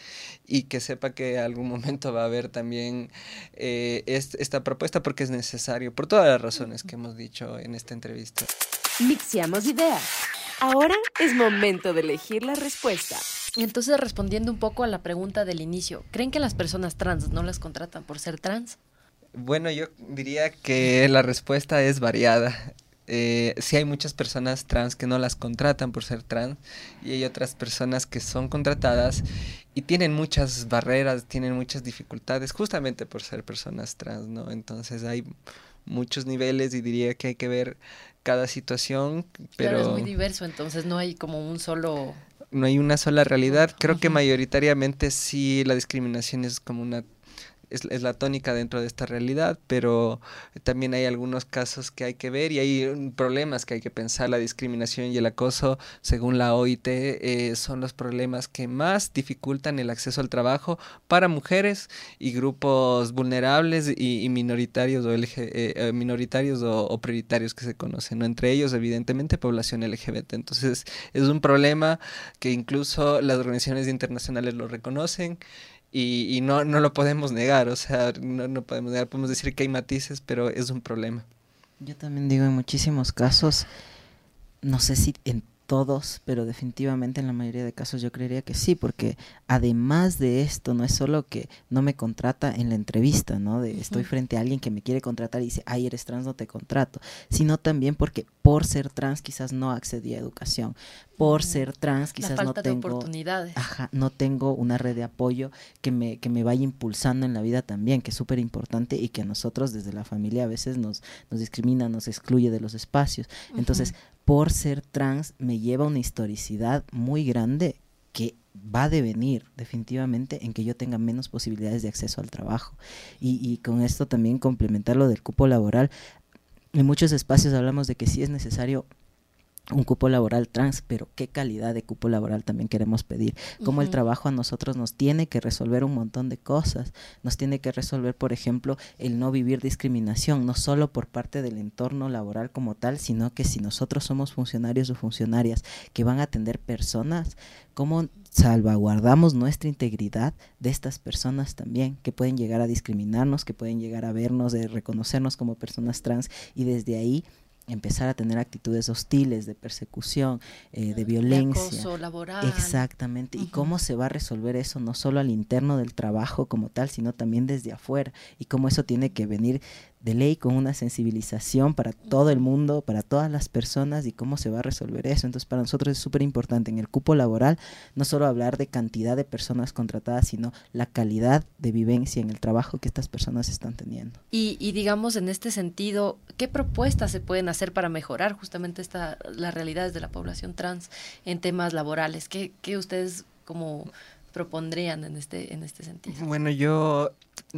y que sepa que algún momento va a haber también eh, este, esta propuesta porque es necesario por todas las razones que hemos dicho en esta entrevista. Mixiamos ideas. Ahora es momento de elegir la respuesta. Y entonces respondiendo un poco a la pregunta del inicio, ¿creen que las personas trans no las contratan por ser trans? Bueno, yo diría que la respuesta es variada. Eh, sí hay muchas personas trans que no las contratan por ser trans y hay otras personas que son contratadas y tienen muchas barreras, tienen muchas dificultades justamente por ser personas trans, ¿no? Entonces hay muchos niveles y diría que hay que ver cada situación, pero... Claro, es muy diverso, entonces no hay como un solo... No hay una sola realidad. Creo uh -huh. que mayoritariamente sí la discriminación es como una es, la tónica dentro de esta realidad, pero también hay algunos casos que hay que ver y hay problemas que hay que pensar. La discriminación y el acoso, según la OIT, eh, son los problemas que más dificultan el acceso al trabajo para mujeres y grupos vulnerables y, minoritarios o eh, eh, minoritarios o, prioritarios que se conocen. ¿no? Entre ellos, evidentemente, población LGBT. Entonces, es un problema que incluso las organizaciones internacionales lo reconocen y, no, no lo podemos negar, o sea, no, no podemos negar, podemos decir que hay matices, pero es un problema. Yo también digo, en muchísimos casos, no sé si en todos, pero definitivamente en la mayoría de casos yo creería que sí, porque además de esto, no es solo que no me contrata en la entrevista, ¿no? De estoy frente a alguien que me quiere contratar y dice, ay, eres trans, no te contrato, sino también porque por ser trans quizás no accedí a educación, por ser trans quizás no tengo oportunidades. Ajá, no tengo una red de apoyo que me, que me vaya impulsando en la vida también, que es súper importante y que nosotros desde la familia a veces nos, nos discrimina, nos excluye de los espacios. Entonces, por ser trans me lleva una historicidad muy grande que va a devenir definitivamente en que yo tenga menos posibilidades de acceso al trabajo. Y, y con esto también complementar lo del cupo laboral. En muchos espacios hablamos de que sí es necesario un cupo laboral trans, pero qué calidad de cupo laboral también queremos pedir. Como el trabajo a nosotros nos tiene que resolver un montón de cosas. Nos tiene que resolver, por ejemplo, el no vivir discriminación, no solo por parte del entorno laboral como tal, sino que si nosotros somos funcionarios o funcionarias que van a atender personas, ¿cómo salvaguardamos nuestra integridad de estas personas también, que pueden llegar a discriminarnos, que pueden llegar a vernos, de reconocernos como personas trans y desde ahí empezar a tener actitudes hostiles, de persecución, eh, de violencia. De laboral. Exactamente. Y cómo se va a resolver eso, no solo al interno del trabajo como tal, sino también desde afuera. Y cómo eso tiene que venir de ley con una sensibilización para todo el mundo, para todas las personas y cómo se va a resolver eso. Entonces, para nosotros es súper importante en el cupo laboral no solo hablar de cantidad de personas contratadas, sino la calidad de vivencia en el trabajo que estas personas están teniendo. Y, y digamos, en este sentido, ¿qué propuestas se pueden hacer para mejorar justamente esta, las realidades de la población trans en temas laborales? ¿Qué, qué ustedes como propondrían en este, en este sentido? Bueno, yo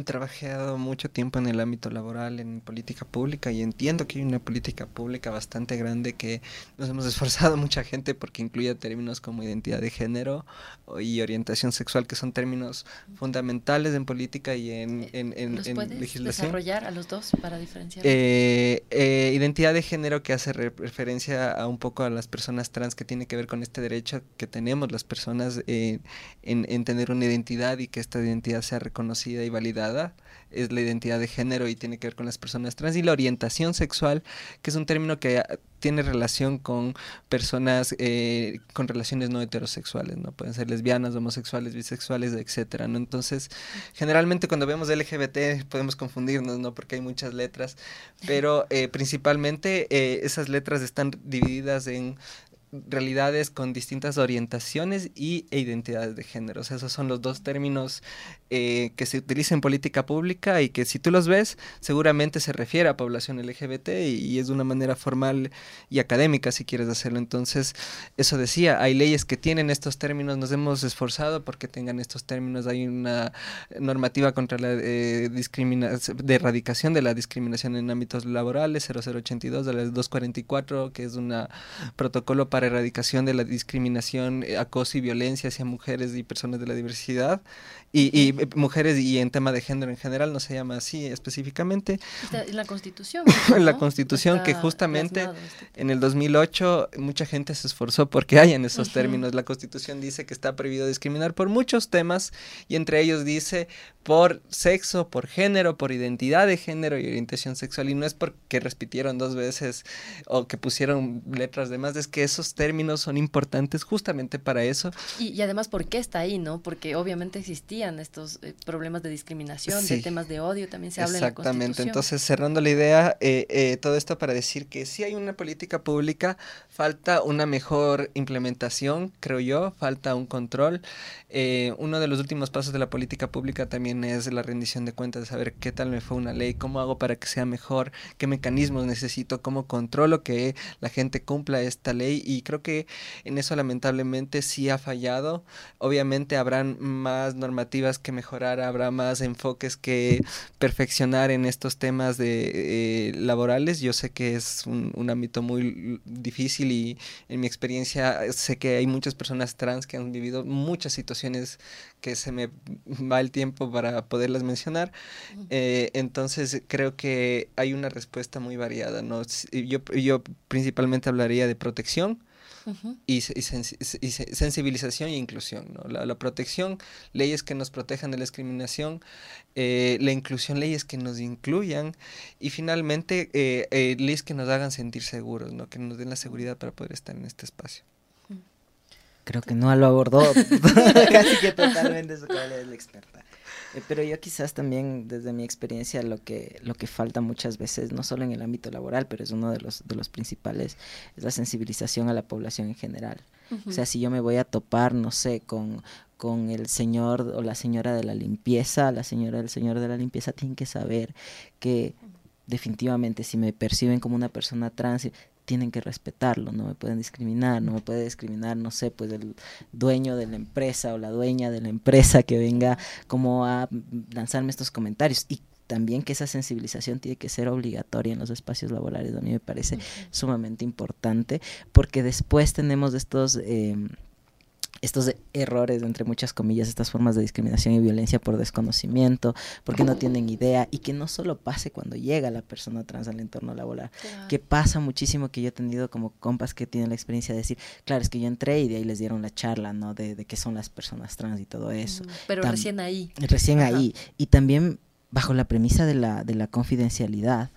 trabajado mucho tiempo en el ámbito laboral, en política pública, y entiendo que hay una política pública bastante grande que nos hemos esforzado mucha gente porque incluye términos como identidad de género y orientación sexual, que son términos fundamentales en política y en, en, en, ¿Los legislación. desarrollar a los dos para diferenciar? Eh, eh, identidad de género que hace referencia a un poco a las personas trans, que tiene que ver con este derecho que tenemos las personas eh, en, en tener una identidad y que esta identidad sea reconocida y validada es la identidad de género y tiene que ver con las personas trans y la orientación sexual, que es un término que ah, tiene relación con personas eh, con relaciones no heterosexuales, ¿no? Pueden ser lesbianas, homosexuales, bisexuales, etcétera, ¿no? Entonces, generalmente cuando vemos LGBT podemos confundirnos, ¿no? Porque hay muchas letras, pero eh, principalmente eh, esas letras están divididas en realidades con distintas orientaciones y, e identidades de género. esos son los dos términos eh, que se utilizan en política pública y que si tú los ves, seguramente se refiere a población LGBT y, es de una manera formal y académica si quieres hacerlo. Entonces, eso decía, hay leyes que tienen estos términos, nos hemos esforzado porque tengan estos términos. Hay una normativa contra la eh, discriminación, de erradicación de la discriminación en ámbitos laborales, 0082 de la 244, que es un protocolo para erradicación de la discriminación, eh, acoso y violencia hacia mujeres y personas de la diversidad y, y, eh, mujeres y en tema de género en general, no se llama así específicamente. En la Constitución. En la Constitución que justamente este en el 2008 mucha gente se esforzó porque hayan esos términos. La Constitución dice que está prohibido discriminar por muchos temas y entre ellos dice por sexo, por género, por identidad de género y orientación sexual y no es porque repitieron dos veces o que pusieron letras de más, es que esos términos son importantes justamente para eso. Y, y además, ¿por qué está ahí, no? Porque obviamente existía estos eh, problemas de discriminación, de temas de odio, también se habla en la Exactamente, entonces cerrando la idea, eh, eh, todo esto para decir que si hay una política pública, falta una mejor implementación, creo yo, falta un control. uno de los últimos pasos de la política pública también exámenes, la rendición de cuentas, saber qué tal me fue una ley, cómo hago para que sea mejor, qué mecanismos necesito, cómo controlo que la gente cumpla esta ley y creo que en eso lamentablemente sí ha fallado. Obviamente habrán más normativas que mejorar, habrá más enfoques que perfeccionar en estos temas de eh, laborales. Yo sé que es un ámbito muy difícil y en mi experiencia sé que hay muchas personas trans que han vivido muchas situaciones que se me va el tiempo para poderlas mencionar. Eh, entonces creo que hay una respuesta muy variada. ¿no? Yo, yo principalmente hablaría de protección. y, y, sensibilización e inclusión. ¿no? La, la, protección, leyes que nos protejan de la discriminación, eh, la inclusión, leyes que nos incluyan y finalmente eh, eh, leyes que nos hagan sentir seguros, ¿no? que nos den la seguridad para poder estar en este espacio creo que no lo abordó casi que totalmente su es la experta. Eh, pero yo quizás también desde mi experiencia lo que lo que falta muchas veces no solo en el ámbito laboral, pero es uno de los de los principales es la sensibilización a la población en general. O sea, si yo me voy a topar, no sé, con con el señor o la señora de la limpieza, la señora del señor de la limpieza tienen que saber que definitivamente si me perciben como una persona trans, tienen que respetarlo, no me pueden discriminar, no me puede discriminar, no sé, pues el dueño de la empresa o la dueña de la empresa que venga como a lanzarme estos comentarios. Y también que esa sensibilización tiene que ser obligatoria en los espacios laborales, a mí me parece sumamente importante porque después tenemos estos... Eh, estos errores, entre muchas comillas, estas formas de discriminación y violencia por desconocimiento, porque no tienen idea, y que no solo pase cuando llega la persona trans al entorno laboral, que pasa muchísimo que yo he tenido como compas que tienen la experiencia de decir, claro, es que yo entré y de ahí les dieron la charla, ¿no? De, de qué son las personas trans y todo eso. Pero recién ahí. Recién ahí. Y también bajo la premisa de la, de la confidencialidad,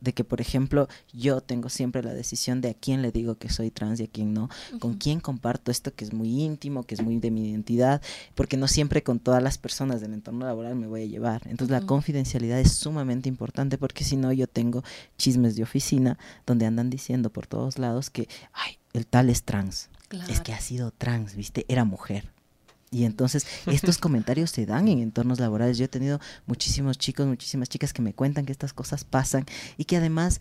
de que, por ejemplo, yo tengo siempre la decisión de a quién le digo que soy trans y a quién no, con quién comparto esto que es muy íntimo, que es muy de mi identidad, porque no siempre con todas las personas del entorno laboral me voy a llevar. Entonces la confidencialidad es sumamente importante porque si no yo tengo chismes de oficina donde andan diciendo por todos lados que, ay, el tal es trans. Es que ha sido trans, ¿viste? Era mujer. Y entonces estos comentarios se dan en entornos laborales. Yo he tenido muchísimos chicos, muchísimas chicas que me cuentan que estas cosas pasan y que además,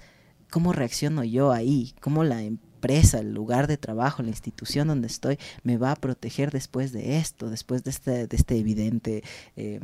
¿cómo reacciono yo ahí? ¿Cómo la empresa, el lugar de trabajo, la institución donde estoy me va a proteger después de esto, después de este, de este evidente... Eh,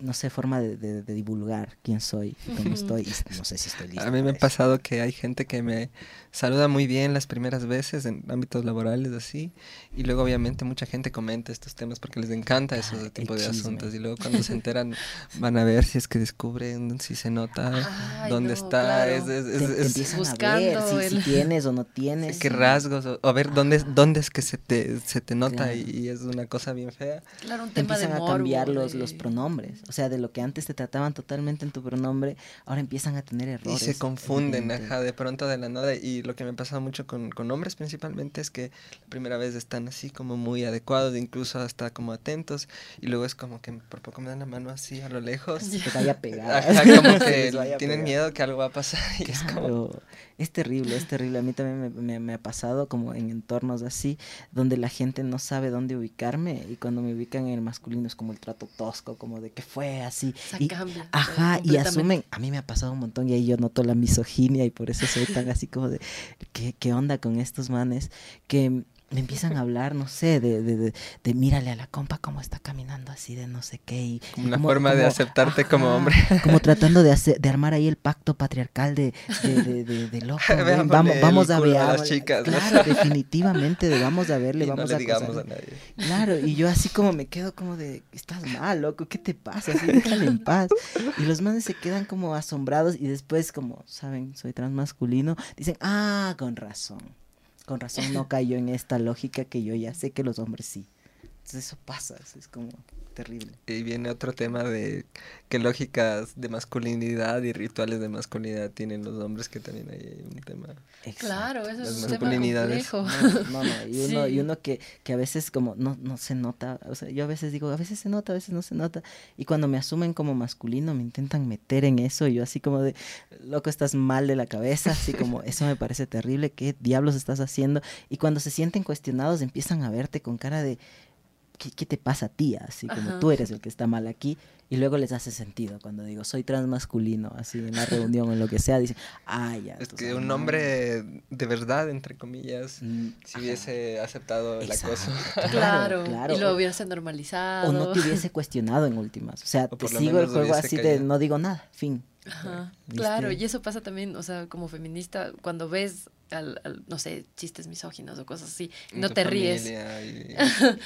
no sé, forma de, divulgar quién soy, cómo estoy, no sé si estoy listo. A mí me ha pasado que hay gente que me saluda muy bien las primeras veces en ámbitos laborales así, y luego obviamente mucha gente comenta estos temas porque les encanta ese ah, tipo de asuntos, y luego cuando se enteran van a ver si es que descubren, si se nota dónde está, es, es, buscando si, tienes o no tienes. qué rasgos, o, a ver dónde, dónde es que se te, se te nota y, es una cosa bien fea. Claro, un tema empiezan de a cambiar los, los pronombres. O sea, de lo que antes te trataban totalmente en tu pronombre, ahora empiezan a tener errores. Y se confunden, ajá, de pronto de la nada. Y lo que me pasa mucho con, con hombres principalmente es que la primera vez están así como muy adecuados, incluso hasta como atentos. Y luego es como que por poco me dan la mano así a lo lejos. Que vaya pegada. Ajá, como que tienen miedo que algo va a pasar. Y es como... Es terrible, es terrible. A mí también me, me, ha pasado como en entornos así, donde la gente no sabe dónde ubicarme y cuando me ubican en el masculino es como el trato tosco, como de que fue así. y, cambia, ajá, y asumen, a mí me ha pasado un montón y ahí yo noto la misoginia y por eso soy tan así como de, ¿qué, qué onda con estos manes? Que me empiezan a hablar, no sé, de, de, de, mírale a la compa cómo está caminando así de no sé qué. Y Una forma de aceptarte como hombre. Como tratando de, hacer, de armar ahí el pacto patriarcal de, de, de, loco. vamos, vamos a ver. A las chicas, claro, definitivamente, de vamos a verle, y vamos no a le digamos a nadie. Claro, y yo así como me quedo como de, estás mal, loco, ¿qué te pasa? Así, déjale en paz. Y los manes se quedan como asombrados y después como, saben, soy transmasculino, dicen, ah, con razón con razón no cayó en esta lógica que yo ya sé que los hombres sí. Entonces eso pasa, es como terrible. Y viene otro tema de qué lógicas de masculinidad y rituales de masculinidad tienen los hombres, que también hay un tema. Claro, eso es un tema complejo. No, no, y uno, y uno que, que, a veces como no, no se nota, o sea, yo a veces digo, a veces se nota, a veces no se nota, y cuando me asumen como masculino me intentan meter en eso, y yo así como de, loco, estás mal de la cabeza, así como, eso me parece terrible, ¿qué diablos estás haciendo? Y cuando se sienten cuestionados empiezan a verte con cara de ¿qué, qué te pasa a ti? Así como Ajá. tú eres el que está mal aquí. Y luego les hace sentido cuando digo, soy transmasculino, así en la reunión o en lo que sea, dicen, ah, ya. Es que sabes, un no". hombre de verdad, entre comillas, Mm, si ajá. hubiese aceptado el Exacto, acoso. Claro, claro. y lo hubiese normalizado. O no te hubiese cuestionado en últimas. O sea, O te sigo el juego así de callado. no digo nada, fin. Ajá, ¿Viste? claro, y eso pasa también, o sea, como feminista, cuando ves, al, al, no sé, chistes misóginos o cosas así, no te ríes. y-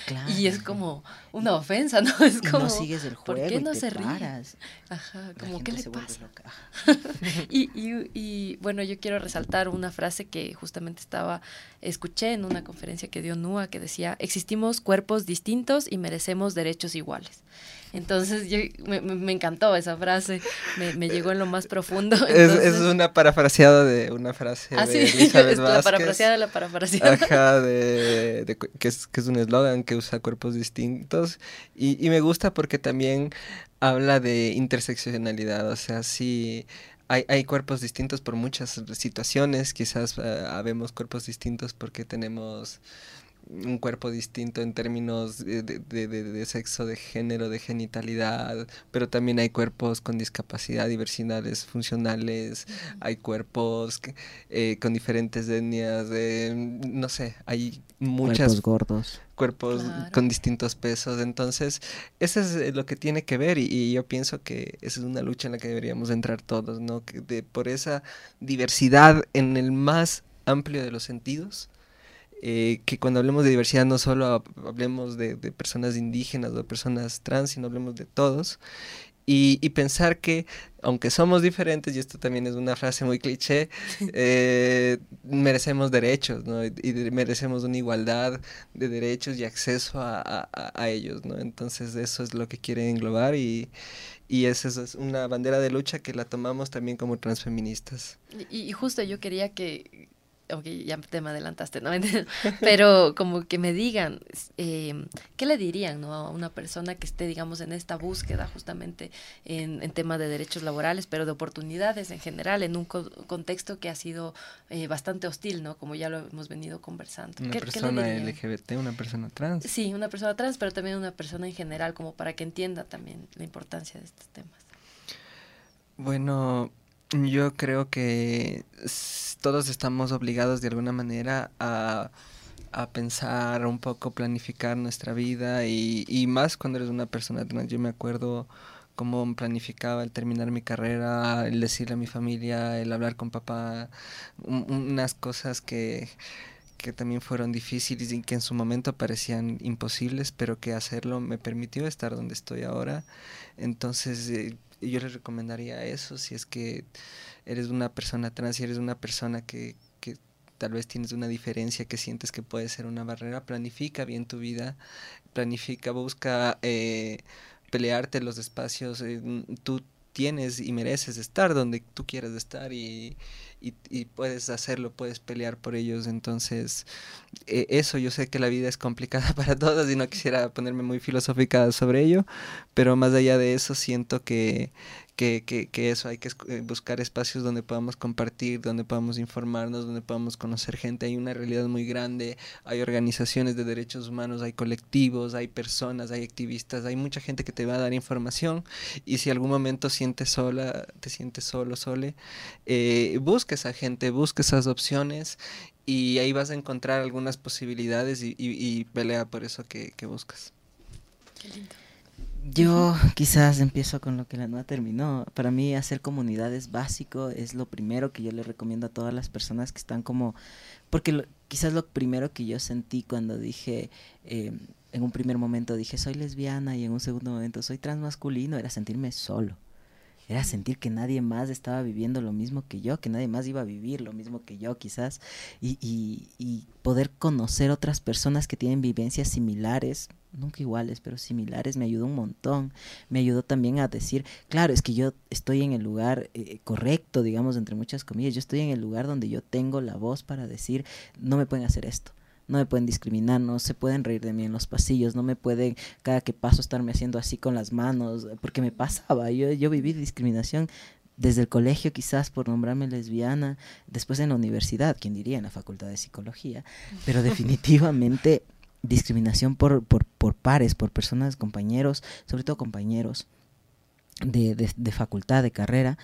Claro. Y es como una ofensa, ¿no? Es Y como, no sigues el ¿por juego qué y no te se ríe? paras. Ajá, La como, ¿qué le pasa? loca. Y, y, y, bueno, yo quiero resaltar una frase que justamente estaba, escuché en una conferencia que dio NUA que decía, existimos cuerpos distintos y merecemos derechos iguales. Entonces yo, me, encantó esa frase, me, me llegó en lo más profundo. Es, una parafraseada de una frase Ah, de sí, Elizabeth es la parafraseada de la parafraseada. Ajá, de, de que, es, que es un eslogan que usa cuerpos distintos. Y, y me gusta porque también habla de interseccionalidad. O sea, sí, hay, hay cuerpos distintos por muchas situaciones. Quizás eh, habemos cuerpos distintos porque tenemos un cuerpo distinto en términos de, de- de- de- de sexo, de género, de genitalidad, pero también hay cuerpos con discapacidad, diversidades funcionales, hay cuerpos que- eh, con diferentes etnias, de, no sé, hay muchas Cuerpos gordos. cuerpos Claro. con distintos pesos. Entonces, eso es eh, lo que tiene que ver y, y yo pienso que esa es una lucha en la que deberíamos entrar todos, ¿no? Que de, por esa diversidad en el más amplio de los sentidos. Eh, que cuando hablemos de diversidad no solo hab- hablemos de, de personas indígenas o de personas trans, sino hablemos de todos. Y, y pensar que, aunque somos diferentes, y esto también es una frase muy cliché, eh, merecemos derechos, ¿no? Y, y merecemos una igualdad de derechos y acceso a, a- a- a ellos, ¿no? Entonces eso es lo que quiere englobar y, y esa es una bandera de lucha que la tomamos también como transfeministas. Y, y justo yo quería que, ok, ya te me adelantaste, ¿no? Pero como que me digan, eh, ¿qué le dirían ¿no? a una persona que esté, digamos, en esta búsqueda justamente en, en tema de derechos laborales, pero de oportunidades en general, en un co- contexto que ha sido eh, bastante hostil, ¿no? Como ya lo hemos venido conversando. Una ¿Qué- qué le persona? LGBT, una persona trans. Sí, una persona trans, pero también una persona en general, como para que entienda también la importancia de estos temas. Bueno, yo creo que todos estamos obligados de alguna manera a, a pensar un poco, planificar nuestra vida y, y más cuando eres una persona trans. Yo me acuerdo cómo planificaba el terminar mi carrera, el decirle a mi familia, el hablar con papá, un- unas cosas que, que también fueron difíciles y que en su momento parecían imposibles, pero que hacerlo me permitió estar donde estoy ahora. Entonces, eh, yo les recomendaría eso si es que eres una persona trans, si eres una persona que, que tal vez tienes una diferencia que sientes que puede ser una barrera, planifica bien tu vida, planifica, busca eh, pelearte los espacios, tú tienes y mereces estar donde tú quieras estar y, y, puedes hacerlo, puedes pelear por ellos, entonces eh, eso yo sé que la vida es complicada para todos y no quisiera ponerme muy filosófica sobre ello, pero más allá de eso siento que, que, que, que eso hay que eh, buscar espacios donde podamos compartir, donde podamos informarnos, donde podamos conocer gente. Hay una realidad muy grande, hay organizaciones de derechos humanos, hay colectivos, hay personas, hay activistas, hay mucha gente que te va a dar información y si algún momento sientes sola, te sientes solo, sole, eh, busca esa gente, busca esas opciones y ahí vas a encontrar algunas posibilidades y, y- y pelea por eso que, que buscas. Qué lindo. Yo quizás empiezo con lo que la nueva terminó. Para mí hacer comunidad es básico, es lo primero que yo le recomiendo a todas las personas que están como... Porque lo- quizás lo primero que yo sentí cuando dije, eh, en un primer momento dije soy lesbiana y en un segundo momento soy transmasculino, era sentirme solo. Era sentir que nadie más estaba viviendo lo mismo que yo, que nadie más iba a vivir lo mismo que yo quizás, y, y, y poder conocer otras personas que tienen vivencias similares, nunca iguales, pero similares, me ayudó un montón. Me ayudó también a decir, claro, es que yo estoy en el lugar eh, correcto, digamos, entre muchas comillas, yo estoy en el lugar donde yo tengo la voz para decir, no me pueden hacer esto. No me pueden discriminar, no se pueden reír de mí en los pasillos, no me pueden cada que paso estarme haciendo así con las manos, porque me pasaba, yo, yo viví discriminación desde el colegio quizás por nombrarme lesbiana, después en la universidad, quién diría, en la facultad de psicología, pero definitivamente discriminación por, por, por pares, por personas, compañeros, sobre todo compañeros de, de, facultad, de carrera.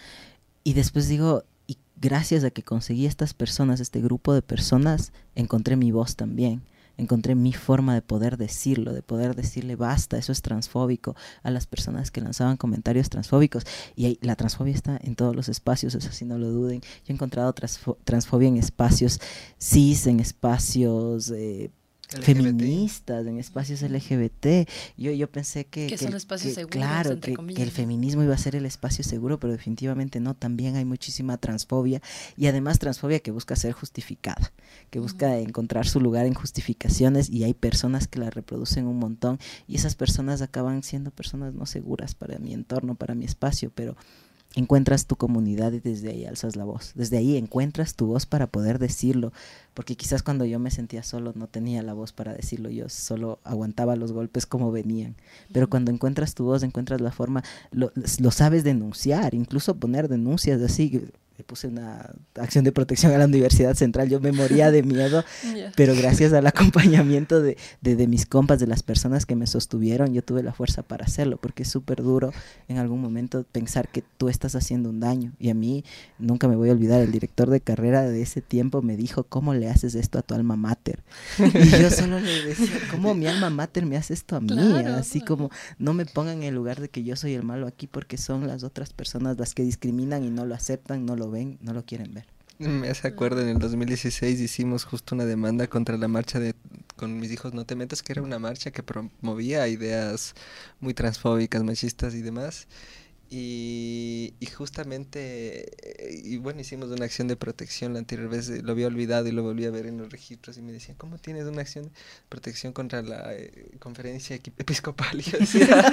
Y después digo, y gracias a que conseguí estas personas, este grupo de personas, encontré mi voz también encontré mi forma de poder decirlo, de poder decirle basta, eso es transfóbico a las personas que lanzaban comentarios transfóbicos. Y ahí, la transfobia está en todos los espacios, eso sí no lo duden. Yo he encontrado transfo transfobia en espacios cis, en espacios... Eh, LGBT. feministas, en espacios LGBT. Yo, yo pensé que... Que, que son espacios que, seguros, Claro, que, que, el feminismo iba a ser el espacio seguro, pero definitivamente no. También hay muchísima transfobia y además transfobia que busca ser justificada, que busca uh -huh. encontrar su lugar en justificaciones y hay personas que la reproducen un montón y esas personas acaban siendo personas no seguras para mi entorno, para mi espacio, pero encuentras tu comunidad y desde ahí alzas la voz. Desde ahí encuentras tu voz para poder decirlo, porque quizás cuando yo me sentía solo no tenía la voz para decirlo, yo solo aguantaba los golpes como venían. Pero cuando encuentras tu voz, encuentras la forma, lo, lo sabes denunciar, incluso poner denuncias así, le puse una acción de protección a la Universidad Central, yo me moría de miedo, yeah. pero gracias al acompañamiento de, de, de, mis compas, de las personas que me sostuvieron, yo tuve la fuerza para hacerlo, porque es súper duro en algún momento pensar que tú estás haciendo un daño. Y a mí, nunca me voy a olvidar, el director de carrera de ese tiempo me dijo, ¿cómo le haces esto a tu alma mater? Y yo solo le decía, ¿cómo mi alma mater me hace esto a mí? Claro, Así claro. como, no me pongan en el lugar de que yo soy el malo aquí, porque son las otras personas las que discriminan y no lo aceptan, no lo ven, no lo quieren ver. Me hace acuerdo, en el 2016 hicimos justo una demanda contra la marcha de con mis hijos no te metas, que era una marcha que promovía ideas muy transfóbicas, machistas y demás. Y, justamente, y bueno, hicimos una acción de protección la anterior vez, lo había olvidado y lo volví a ver en los registros y me decían, ¿cómo tienes una acción de protección contra la eh, conferencia episcopal? Y yo decía,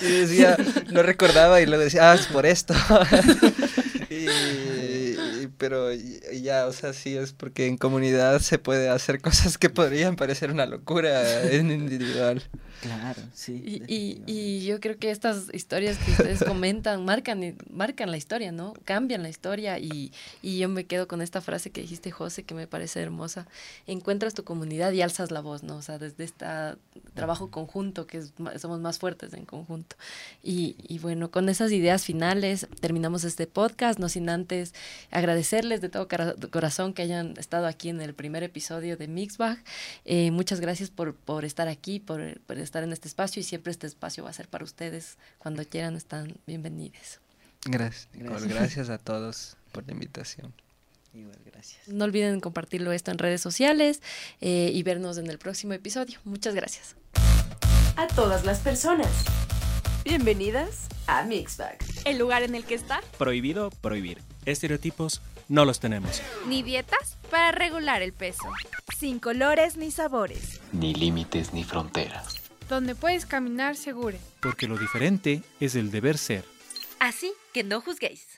decía, no recordaba y luego decía, ah, es por esto. y, pero ya, o sea, sí, es porque en comunidad se puede hacer cosas que podrían parecer una locura en individual. Claro, sí. Y, y, yo creo que estas historias que ustedes comentan marcan, marcan la historia, ¿no? Cambian la historia y, y yo me quedo con esta frase que dijiste, José, que me parece hermosa. Encuentras tu comunidad y alzas la voz, ¿no? O sea, desde este trabajo conjunto, que es, somos más fuertes en conjunto. Y, y bueno, con esas ideas finales terminamos este podcast, no sin antes agradecerles de todo corazón que hayan estado aquí en el primer episodio de Mixbag. Eh, muchas gracias por, por estar aquí, por, por estar en este espacio y siempre este espacio va a ser para ustedes. Cuando quieran están bienvenidos. Gracias. Gracias, gracias a todos por la invitación. Igual, gracias. No olviden compartirlo esto en redes sociales eh, y vernos en el próximo episodio. Muchas gracias. A todas las personas. Bienvenidas a Mixbag. El lugar en el que está prohibido prohibir. Estereotipos no los tenemos. Ni dietas para regular el peso. Sin colores ni sabores. Ni límites ni fronteras donde puedes caminar seguro. Porque lo diferente es el deber ser. Así que no juzguéis.